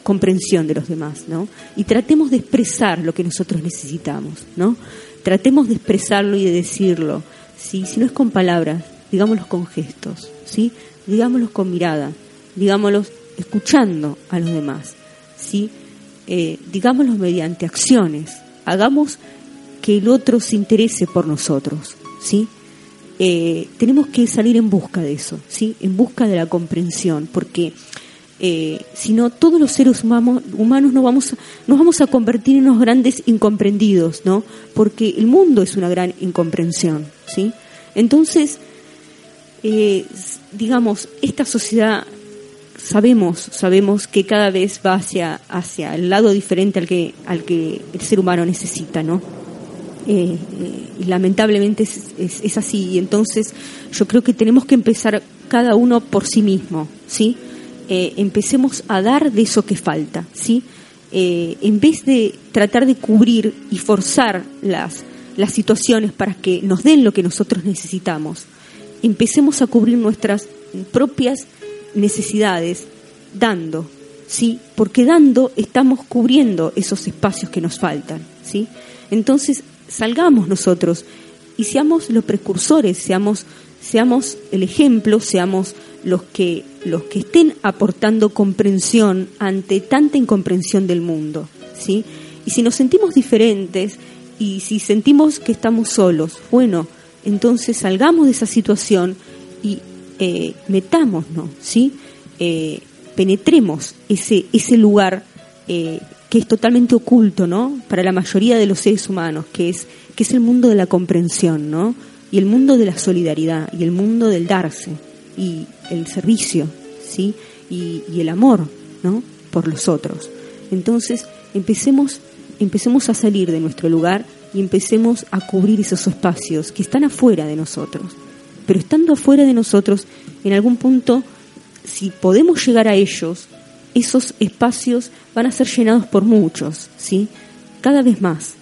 comprensión de los demás, ¿no? Y tratemos de expresar lo que nosotros necesitamos, ¿no? Tratemos de expresarlo y de decirlo, ¿sí? Si no es con palabras, digámoslo con gestos, ¿sí? Digámoslo con mirada, digámoslo escuchando a los demás, ¿sí? Eh, digámoslo mediante acciones, hagamos que el otro se interese por nosotros, ¿sí? Eh, tenemos que salir en busca de eso, ¿sí? En busca de la comprensión, porque eh, sino todos los seres humanos, humanos nos vamos, nos vamos a convertir en unos grandes incomprendidos, ¿no? Porque el mundo es una gran incomprensión, ¿sí? Entonces, eh, digamos, esta sociedad sabemos, sabemos que cada vez va hacia, hacia el lado diferente al que, al que el ser humano necesita, ¿no? Eh, y lamentablemente es, es, así. Y entonces yo creo que tenemos que empezar cada uno por sí mismo, ¿sí? Eh, empecemos a dar de eso que falta, ¿sí? Eh, en vez de tratar de cubrir y forzar las, las situaciones para que nos den lo que nosotros necesitamos, empecemos a cubrir nuestras propias necesidades dando, ¿sí? Porque dando estamos cubriendo esos espacios que nos faltan, ¿sí? Entonces, salgamos nosotros y seamos los precursores, seamos seamos el ejemplo, seamos los que, los que estén aportando comprensión ante tanta incomprensión del mundo, ¿sí? Y si nos sentimos diferentes y si sentimos que estamos solos, bueno, entonces salgamos de esa situación y eh, metámonos, ¿sí? Eh, penetremos ese, ese lugar eh, que es totalmente oculto, ¿no? Para la mayoría de los seres humanos, que es, que es el mundo de la comprensión, ¿no? Y el mundo de la solidaridad, y el mundo del darse y el servicio, ¿sí? Y, el amor, ¿no? Por los otros. Entonces, empecemos, empecemos a salir de nuestro lugar y empecemos a cubrir esos espacios que están afuera de nosotros. Pero estando afuera de nosotros, en algún punto, si podemos llegar a ellos, esos espacios van a ser llenados por muchos, ¿sí? Cada vez más.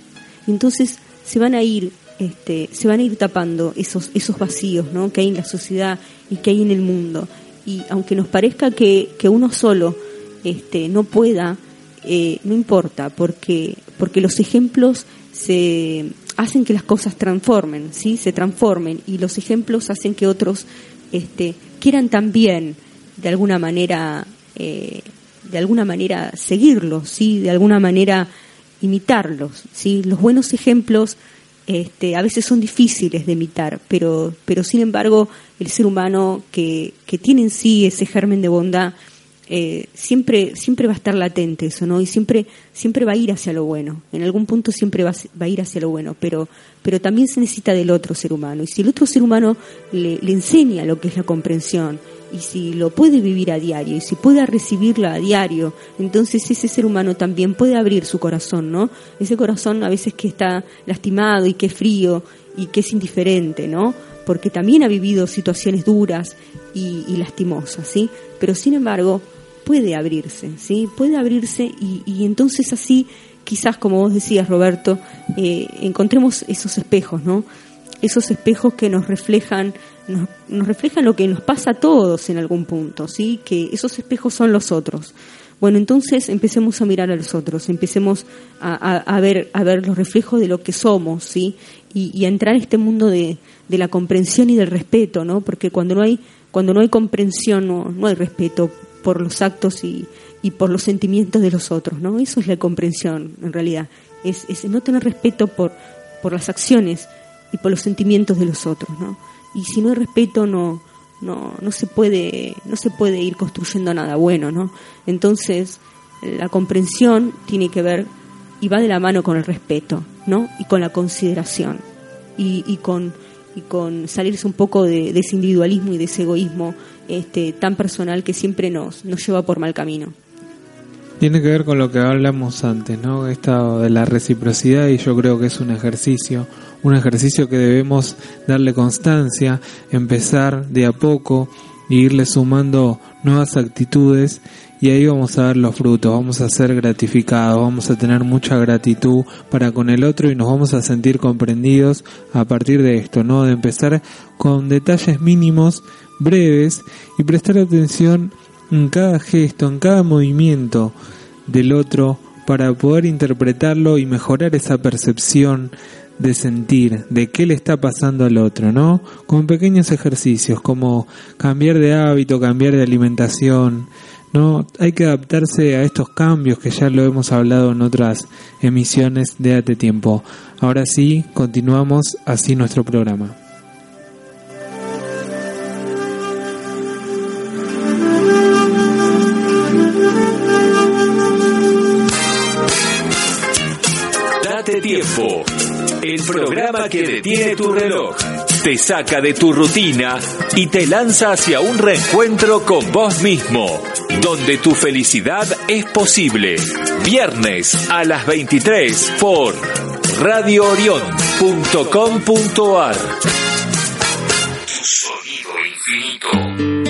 Entonces se van a ir este, se van a ir tapando esos, esos vacíos que hay en la sociedad y que hay en el mundo. Y aunque nos parezca que, uno solo este, no pueda, eh, no importa, porque, porque los ejemplos se hacen que las cosas transformen, ¿sí? Se transformen y los ejemplos hacen que otros este, quieran también de alguna manera eh, de alguna manera seguirlos, ¿sí? De alguna manera imitarlos, ¿sí? Los buenos ejemplos este, a veces son difíciles de imitar, pero, pero sin embargo el ser humano que, que tiene en sí ese germen de bondad eh, siempre, siempre va a estar latente eso, ¿no? Y siempre, siempre va a ir hacia lo bueno. En algún punto siempre va, a ir hacia lo bueno, pero, pero también se necesita del otro ser humano. Y si el otro ser humano le, le enseña lo que es la comprensión, y si lo puede vivir a diario, y si puede recibirla a diario, entonces ese ser humano también puede abrir su corazón, ¿no? Ese corazón a veces que está lastimado y que es frío y que es indiferente, ¿no? Porque también ha vivido situaciones duras y, lastimosas, ¿sí? Pero sin embargo, puede abrirse, ¿sí? Puede abrirse y, y entonces así, quizás como vos decías, Roberto, eh, encontremos esos espejos, ¿no? Esos espejos que nos reflejan, nos, nos, reflejan lo que nos pasa a todos en algún punto, ¿sí? Que esos espejos son los otros. Bueno, entonces empecemos a mirar a los otros, empecemos a, ver, a ver los reflejos de lo que somos, ¿sí? Y, y a entrar en este mundo de, de la comprensión y del respeto, ¿no? Porque cuando no hay, cuando no hay comprensión, no, no hay respeto por los actos y, y, por los sentimientos de los otros, ¿no? Eso es la comprensión, en realidad. Es, es, no tener respeto por, por las acciones y por los sentimientos de los otros, ¿no? Y si no hay respeto, no, no, no se puede, no se puede ir construyendo nada bueno, ¿no? Entonces, la comprensión tiene que ver y va de la mano con el respeto, ¿no? Y con la consideración y, y con y con salirse un poco de, de, ese individualismo y de ese egoísmo este, tan personal que siempre nos, nos lleva por mal camino. Tiene que ver con lo que hablamos antes, ¿no? Esta de la reciprocidad y yo creo que es un ejercicio, un ejercicio que debemos darle constancia, empezar de a poco e irle sumando nuevas actitudes y ahí vamos a ver los frutos, vamos a ser gratificados, vamos a tener mucha gratitud para con el otro y nos vamos a sentir comprendidos a partir de esto, ¿no? De empezar con detalles mínimos, breves y prestar atención en cada gesto, en cada movimiento del otro para poder interpretarlo y mejorar esa percepción de sentir, de qué le está pasando al otro, ¿no? Con pequeños ejercicios como cambiar de hábito, cambiar de alimentación, no, hay que adaptarse a estos cambios que ya lo hemos hablado en otras emisiones de hace tiempo. Ahora sí, continuamos así nuestro programa. Date tiempo. El programa que detiene tu reloj, te saca de tu rutina y te lanza hacia un reencuentro con vos mismo, donde tu felicidad es posible. Viernes a las 23 por radioorion.com.ar. Sonido infinito.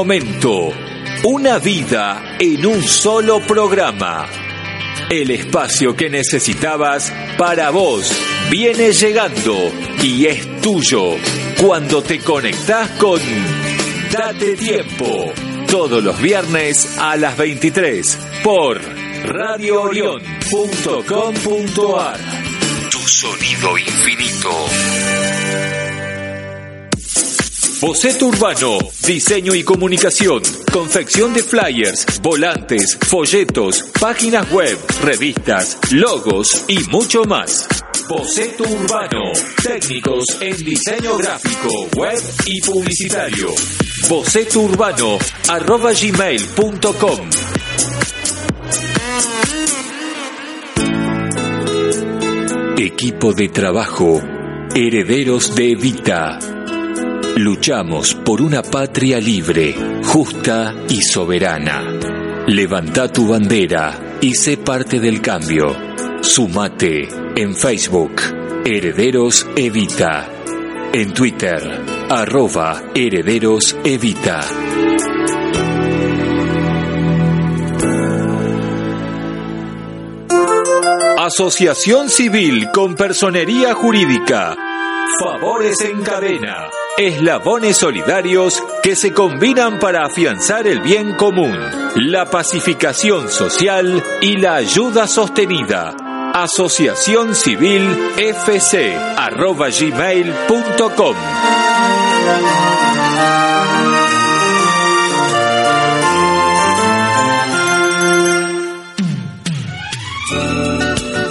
Momento, una vida en un solo programa. El espacio que necesitabas para vos viene llegando y es tuyo cuando te conectás con Date Tiempo. Todos los viernes a las 23 por radioorion.com.ar. Tu sonido infinito. Boceto Urbano, diseño y comunicación, confección de flyers, volantes, folletos, páginas web, revistas, logos y mucho más. Boceto Urbano, técnicos en diseño gráfico, web y publicitario. Boceto Urbano, arroba gmail.com. Equipo de trabajo, herederos de Evita Luchamos por una patria libre, justa y soberana. Levanta tu bandera y sé parte del cambio. Sumate en Facebook, Herederos Evita. En Twitter, arroba Herederos Evita. Asociación Civil con Personería Jurídica. Favores en cadena eslabones solidarios que se combinan para afianzar el bien común, la pacificación social y la ayuda sostenida. Asociación Civil FC arroba gmail.com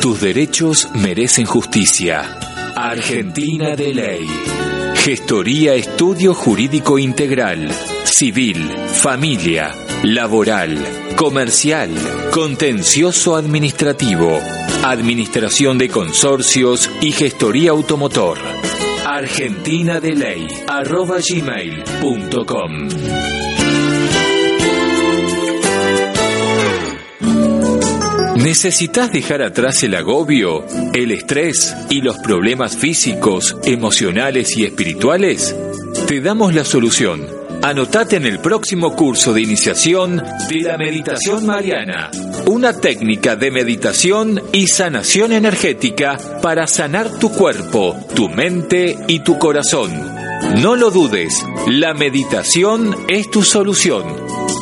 Tus derechos merecen justicia. Argentina de ley. Gestoría Estudio Jurídico Integral, Civil, Familia, Laboral, Comercial, Contencioso Administrativo, Administración de Consorcios y Gestoría Automotor. Argentina de Ley, arroba gmail.com. ¿Necesitas dejar atrás el agobio, el estrés y los problemas físicos, emocionales y espirituales? Te damos la solución. Anotate en el próximo curso de iniciación de la meditación mariana, una técnica de meditación y sanación energética para sanar tu cuerpo, tu mente y tu corazón. No lo dudes, la meditación es tu solución.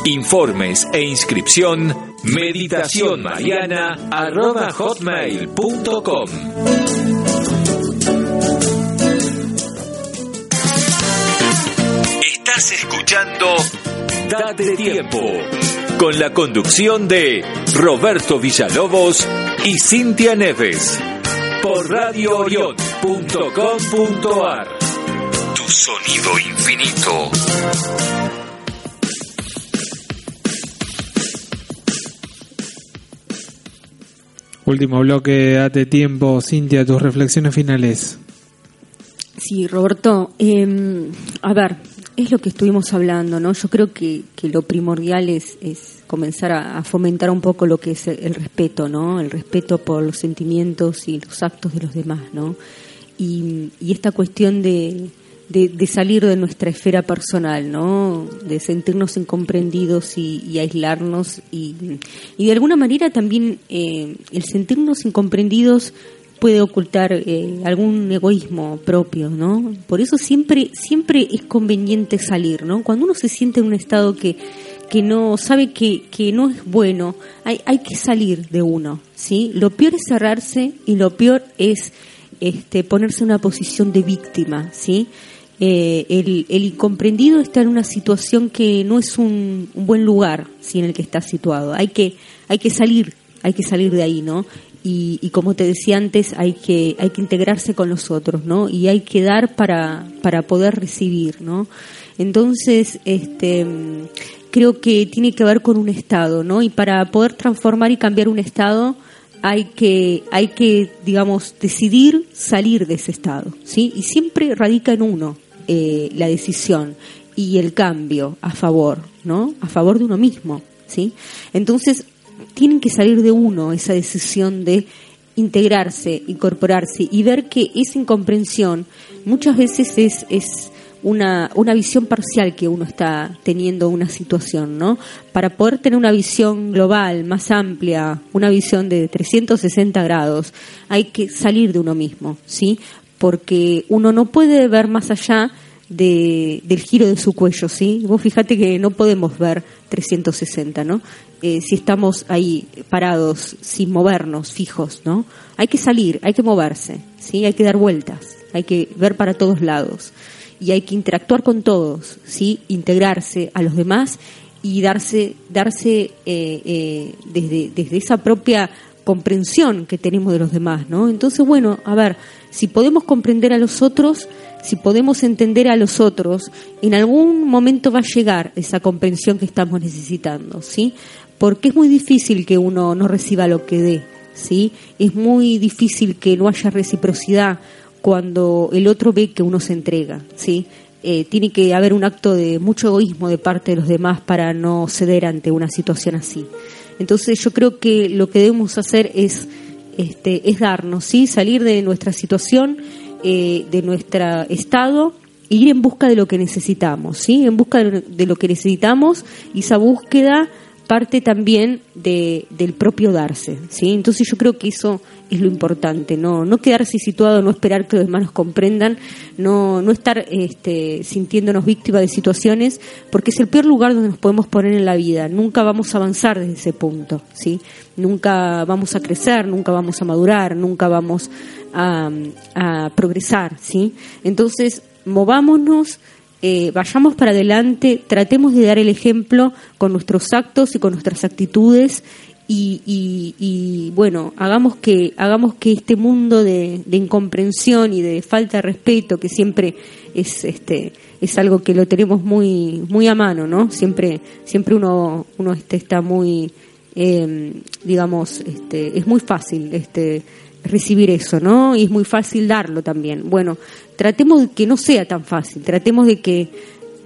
Informes e inscripción meditacionmariana.hotmail.com Estás escuchando Date Tiempo con la conducción de Roberto Villalobos y Cintia Neves por radioorion.com.ar Tu sonido infinito. Último bloque, date tiempo. Cintia, tus reflexiones finales. Sí, Roberto, em, a ver, es lo que estuvimos hablando, ¿no? Yo creo que, que lo primordial es, es comenzar a, fomentar un poco lo que es el, respeto, ¿no? El respeto por los sentimientos y los actos de los demás, ¿no? y esta cuestión de, de, salir de nuestra esfera personal, ¿no? De sentirnos incomprendidos y, aislarnos y, y, de alguna manera también eh, el sentirnos incomprendidos puede ocultar eh, algún egoísmo propio, ¿no? Por eso siempre siempre es conveniente salir, ¿no? Cuando uno se siente en un estado que que no sabe que, que no es bueno, hay, hay que salir de uno, ¿sí? Lo peor es cerrarse y lo peor es este, ponerse en una posición de víctima, ¿sí? Eh, el, el, incomprendido está en una situación que no es un, buen lugar si en el que está situado. Hay que, hay que salir, hay que salir de ahí, ¿no? Y, y, como te decía antes, hay que, hay que integrarse con los otros, ¿no? Y hay que dar para, para poder recibir, ¿no? Entonces, este, creo que tiene que ver con un estado, ¿no? Y para poder transformar y cambiar un estado, hay que, hay que, digamos, decidir salir de ese estado, ¿sí? Y siempre radica en uno, eh, la decisión y el cambio a favor, ¿no? A favor de uno mismo, ¿sí? Entonces, tienen que salir de uno esa decisión de integrarse, incorporarse y ver que esa incomprensión muchas veces es, es una, una visión parcial que uno está teniendo una situación, ¿no? Para poder tener una visión global, más amplia, una visión de 360 grados, hay que salir de uno mismo, ¿sí? Porque uno no puede ver más allá de, del giro de su cuello, ¿sí? Vos fíjate que no podemos ver 360, ¿no? Eh, si estamos ahí parados, sin movernos, fijos, ¿no? Hay que salir, hay que moverse, ¿sí? Hay que dar vueltas, hay que ver para todos lados y hay que interactuar con todos, ¿sí? Integrarse a los demás y darse, darse eh, eh, desde, desde esa propia comprensión que tenemos de los demás, ¿no? Entonces, bueno, a ver, si podemos comprender a los otros, si podemos entender a los otros, en algún momento va a llegar esa comprensión que estamos necesitando, ¿sí? Porque es muy difícil que uno no reciba lo que dé, ¿sí? Es muy difícil que no haya reciprocidad cuando el otro ve que uno se entrega, ¿sí? Eh, tiene que haber un acto de mucho egoísmo de parte de los demás para no ceder ante una situación así. Entonces yo creo que lo que debemos hacer es este, es darnos, ¿sí? salir de nuestra situación, eh, de nuestro estado e ir en busca de lo que necesitamos, ¿sí? en busca de lo que necesitamos y esa búsqueda parte también de, del propio darse, ¿sí? Entonces yo creo que eso es lo importante, no, no quedarse situado, no esperar que los demás nos comprendan, no, no estar este, sintiéndonos víctimas de situaciones, porque es el peor lugar donde nos podemos poner en la vida. Nunca vamos a avanzar desde ese punto, ¿sí? Nunca vamos a crecer, nunca vamos a madurar, nunca vamos a, a progresar, ¿sí? Entonces, movámonos eh, vayamos para adelante, tratemos de dar el ejemplo con nuestros actos y con nuestras actitudes y, y, bueno, hagamos que, hagamos que este mundo de, incomprensión y de falta de respeto, que siempre es, este, es algo que lo tenemos muy, muy a mano, ¿no? Siempre, siempre uno, uno este, está muy, eh, digamos, este, es muy fácil, este, recibir eso, ¿no? Y es muy fácil darlo también. Bueno, tratemos de que no sea tan fácil, tratemos de que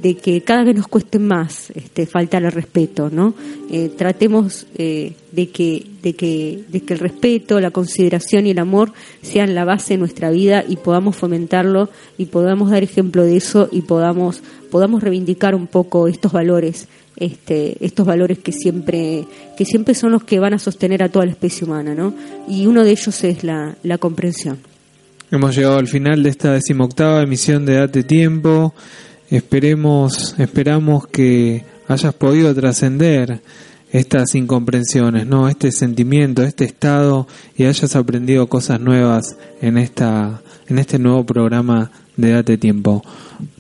de que cada vez nos cueste más este, faltar al respeto, ¿no? Eh, tratemos eh, de, que, de, que, de que el respeto, la consideración y el amor sean la base de nuestra vida y podamos fomentarlo y podamos dar ejemplo de eso y podamos, podamos reivindicar un poco estos valores este, estos valores que siempre, que siempre son los que van a sostener a toda la especie humana, ¿no? Y uno de ellos es la, la comprensión. Hemos llegado al final de esta decimoctava emisión de Date Tiempo. Esperemos, esperamos que hayas podido trascender estas incomprensiones, no, este sentimiento, este estado y hayas aprendido cosas nuevas en esta, en este nuevo programa de Date Tiempo.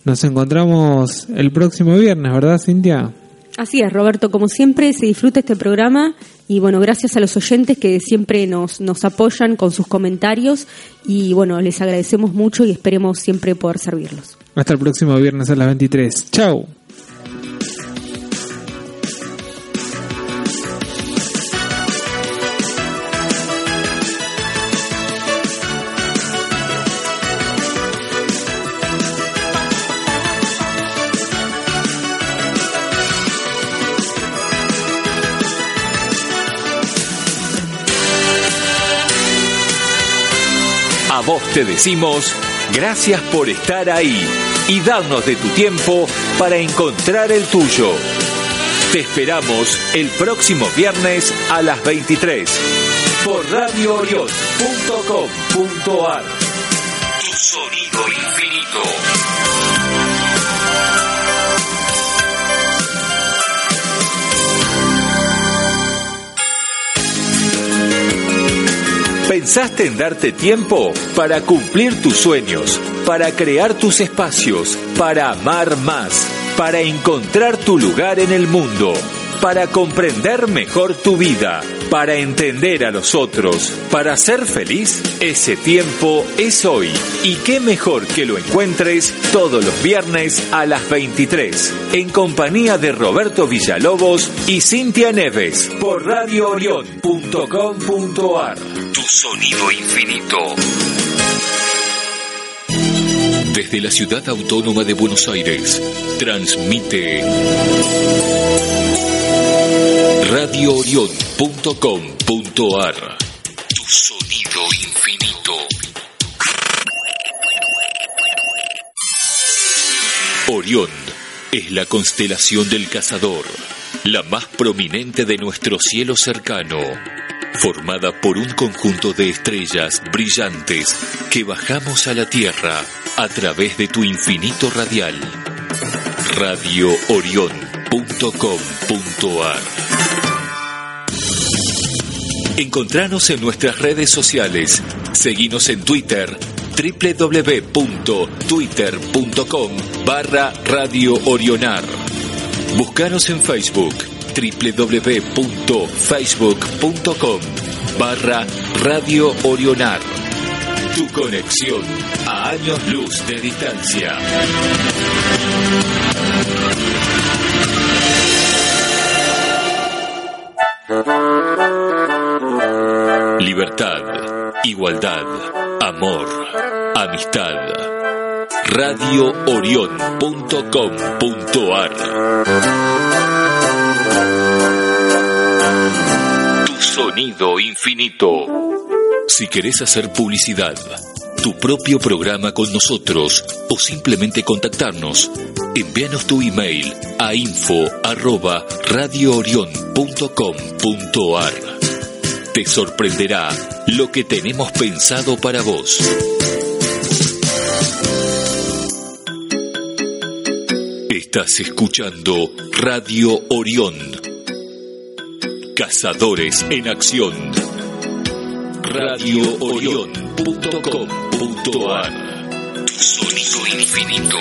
Nos encontramos el próximo viernes, ¿verdad, Cintia? Así es, Roberto, como siempre se disfruta este programa y bueno, gracias a los oyentes que siempre nos, nos apoyan con sus comentarios y bueno, les agradecemos mucho y esperemos siempre poder servirlos. Hasta el próximo viernes a las 23. Chao. vos te decimos gracias por estar ahí y darnos de tu tiempo para encontrar el tuyo. Te esperamos el próximo viernes a las 23 por radioorion.com.ar. Tu sonido infinito. ¿Pensaste en darte tiempo para cumplir tus sueños, para crear tus espacios, para amar más, para encontrar tu lugar en el mundo? para comprender mejor tu vida, para entender a los otros, para ser feliz, ese tiempo es hoy. Y qué mejor que lo encuentres todos los viernes a las 23, en compañía de Roberto Villalobos y Cintia Neves, por radioorion.com.ar. Tu sonido infinito. Desde la ciudad autónoma de Buenos Aires, transmite radioorion.com.ar Tu sonido infinito. Orión es la constelación del cazador, la más prominente de nuestro cielo cercano, formada por un conjunto de estrellas brillantes que bajamos a la Tierra a través de tu infinito radial. Radio Encontranos en nuestras redes sociales. Seguinos en Twitter www.twitter.com barra Radio Orionar. En Facebook www.facebook.com barra Radio Orionar. Tu conexión a años luz de distancia. Libertad, igualdad, amor, amistad. RadioOrión.com.ar Tu sonido infinito. Si querés hacer publicidad, tu propio programa con nosotros o simplemente contactarnos, envíanos tu email a info. Te sorprenderá lo que tenemos pensado para vos. Estás escuchando Radio Orión. Cazadores en acción. radioorion.com.ar Tu sonido infinito.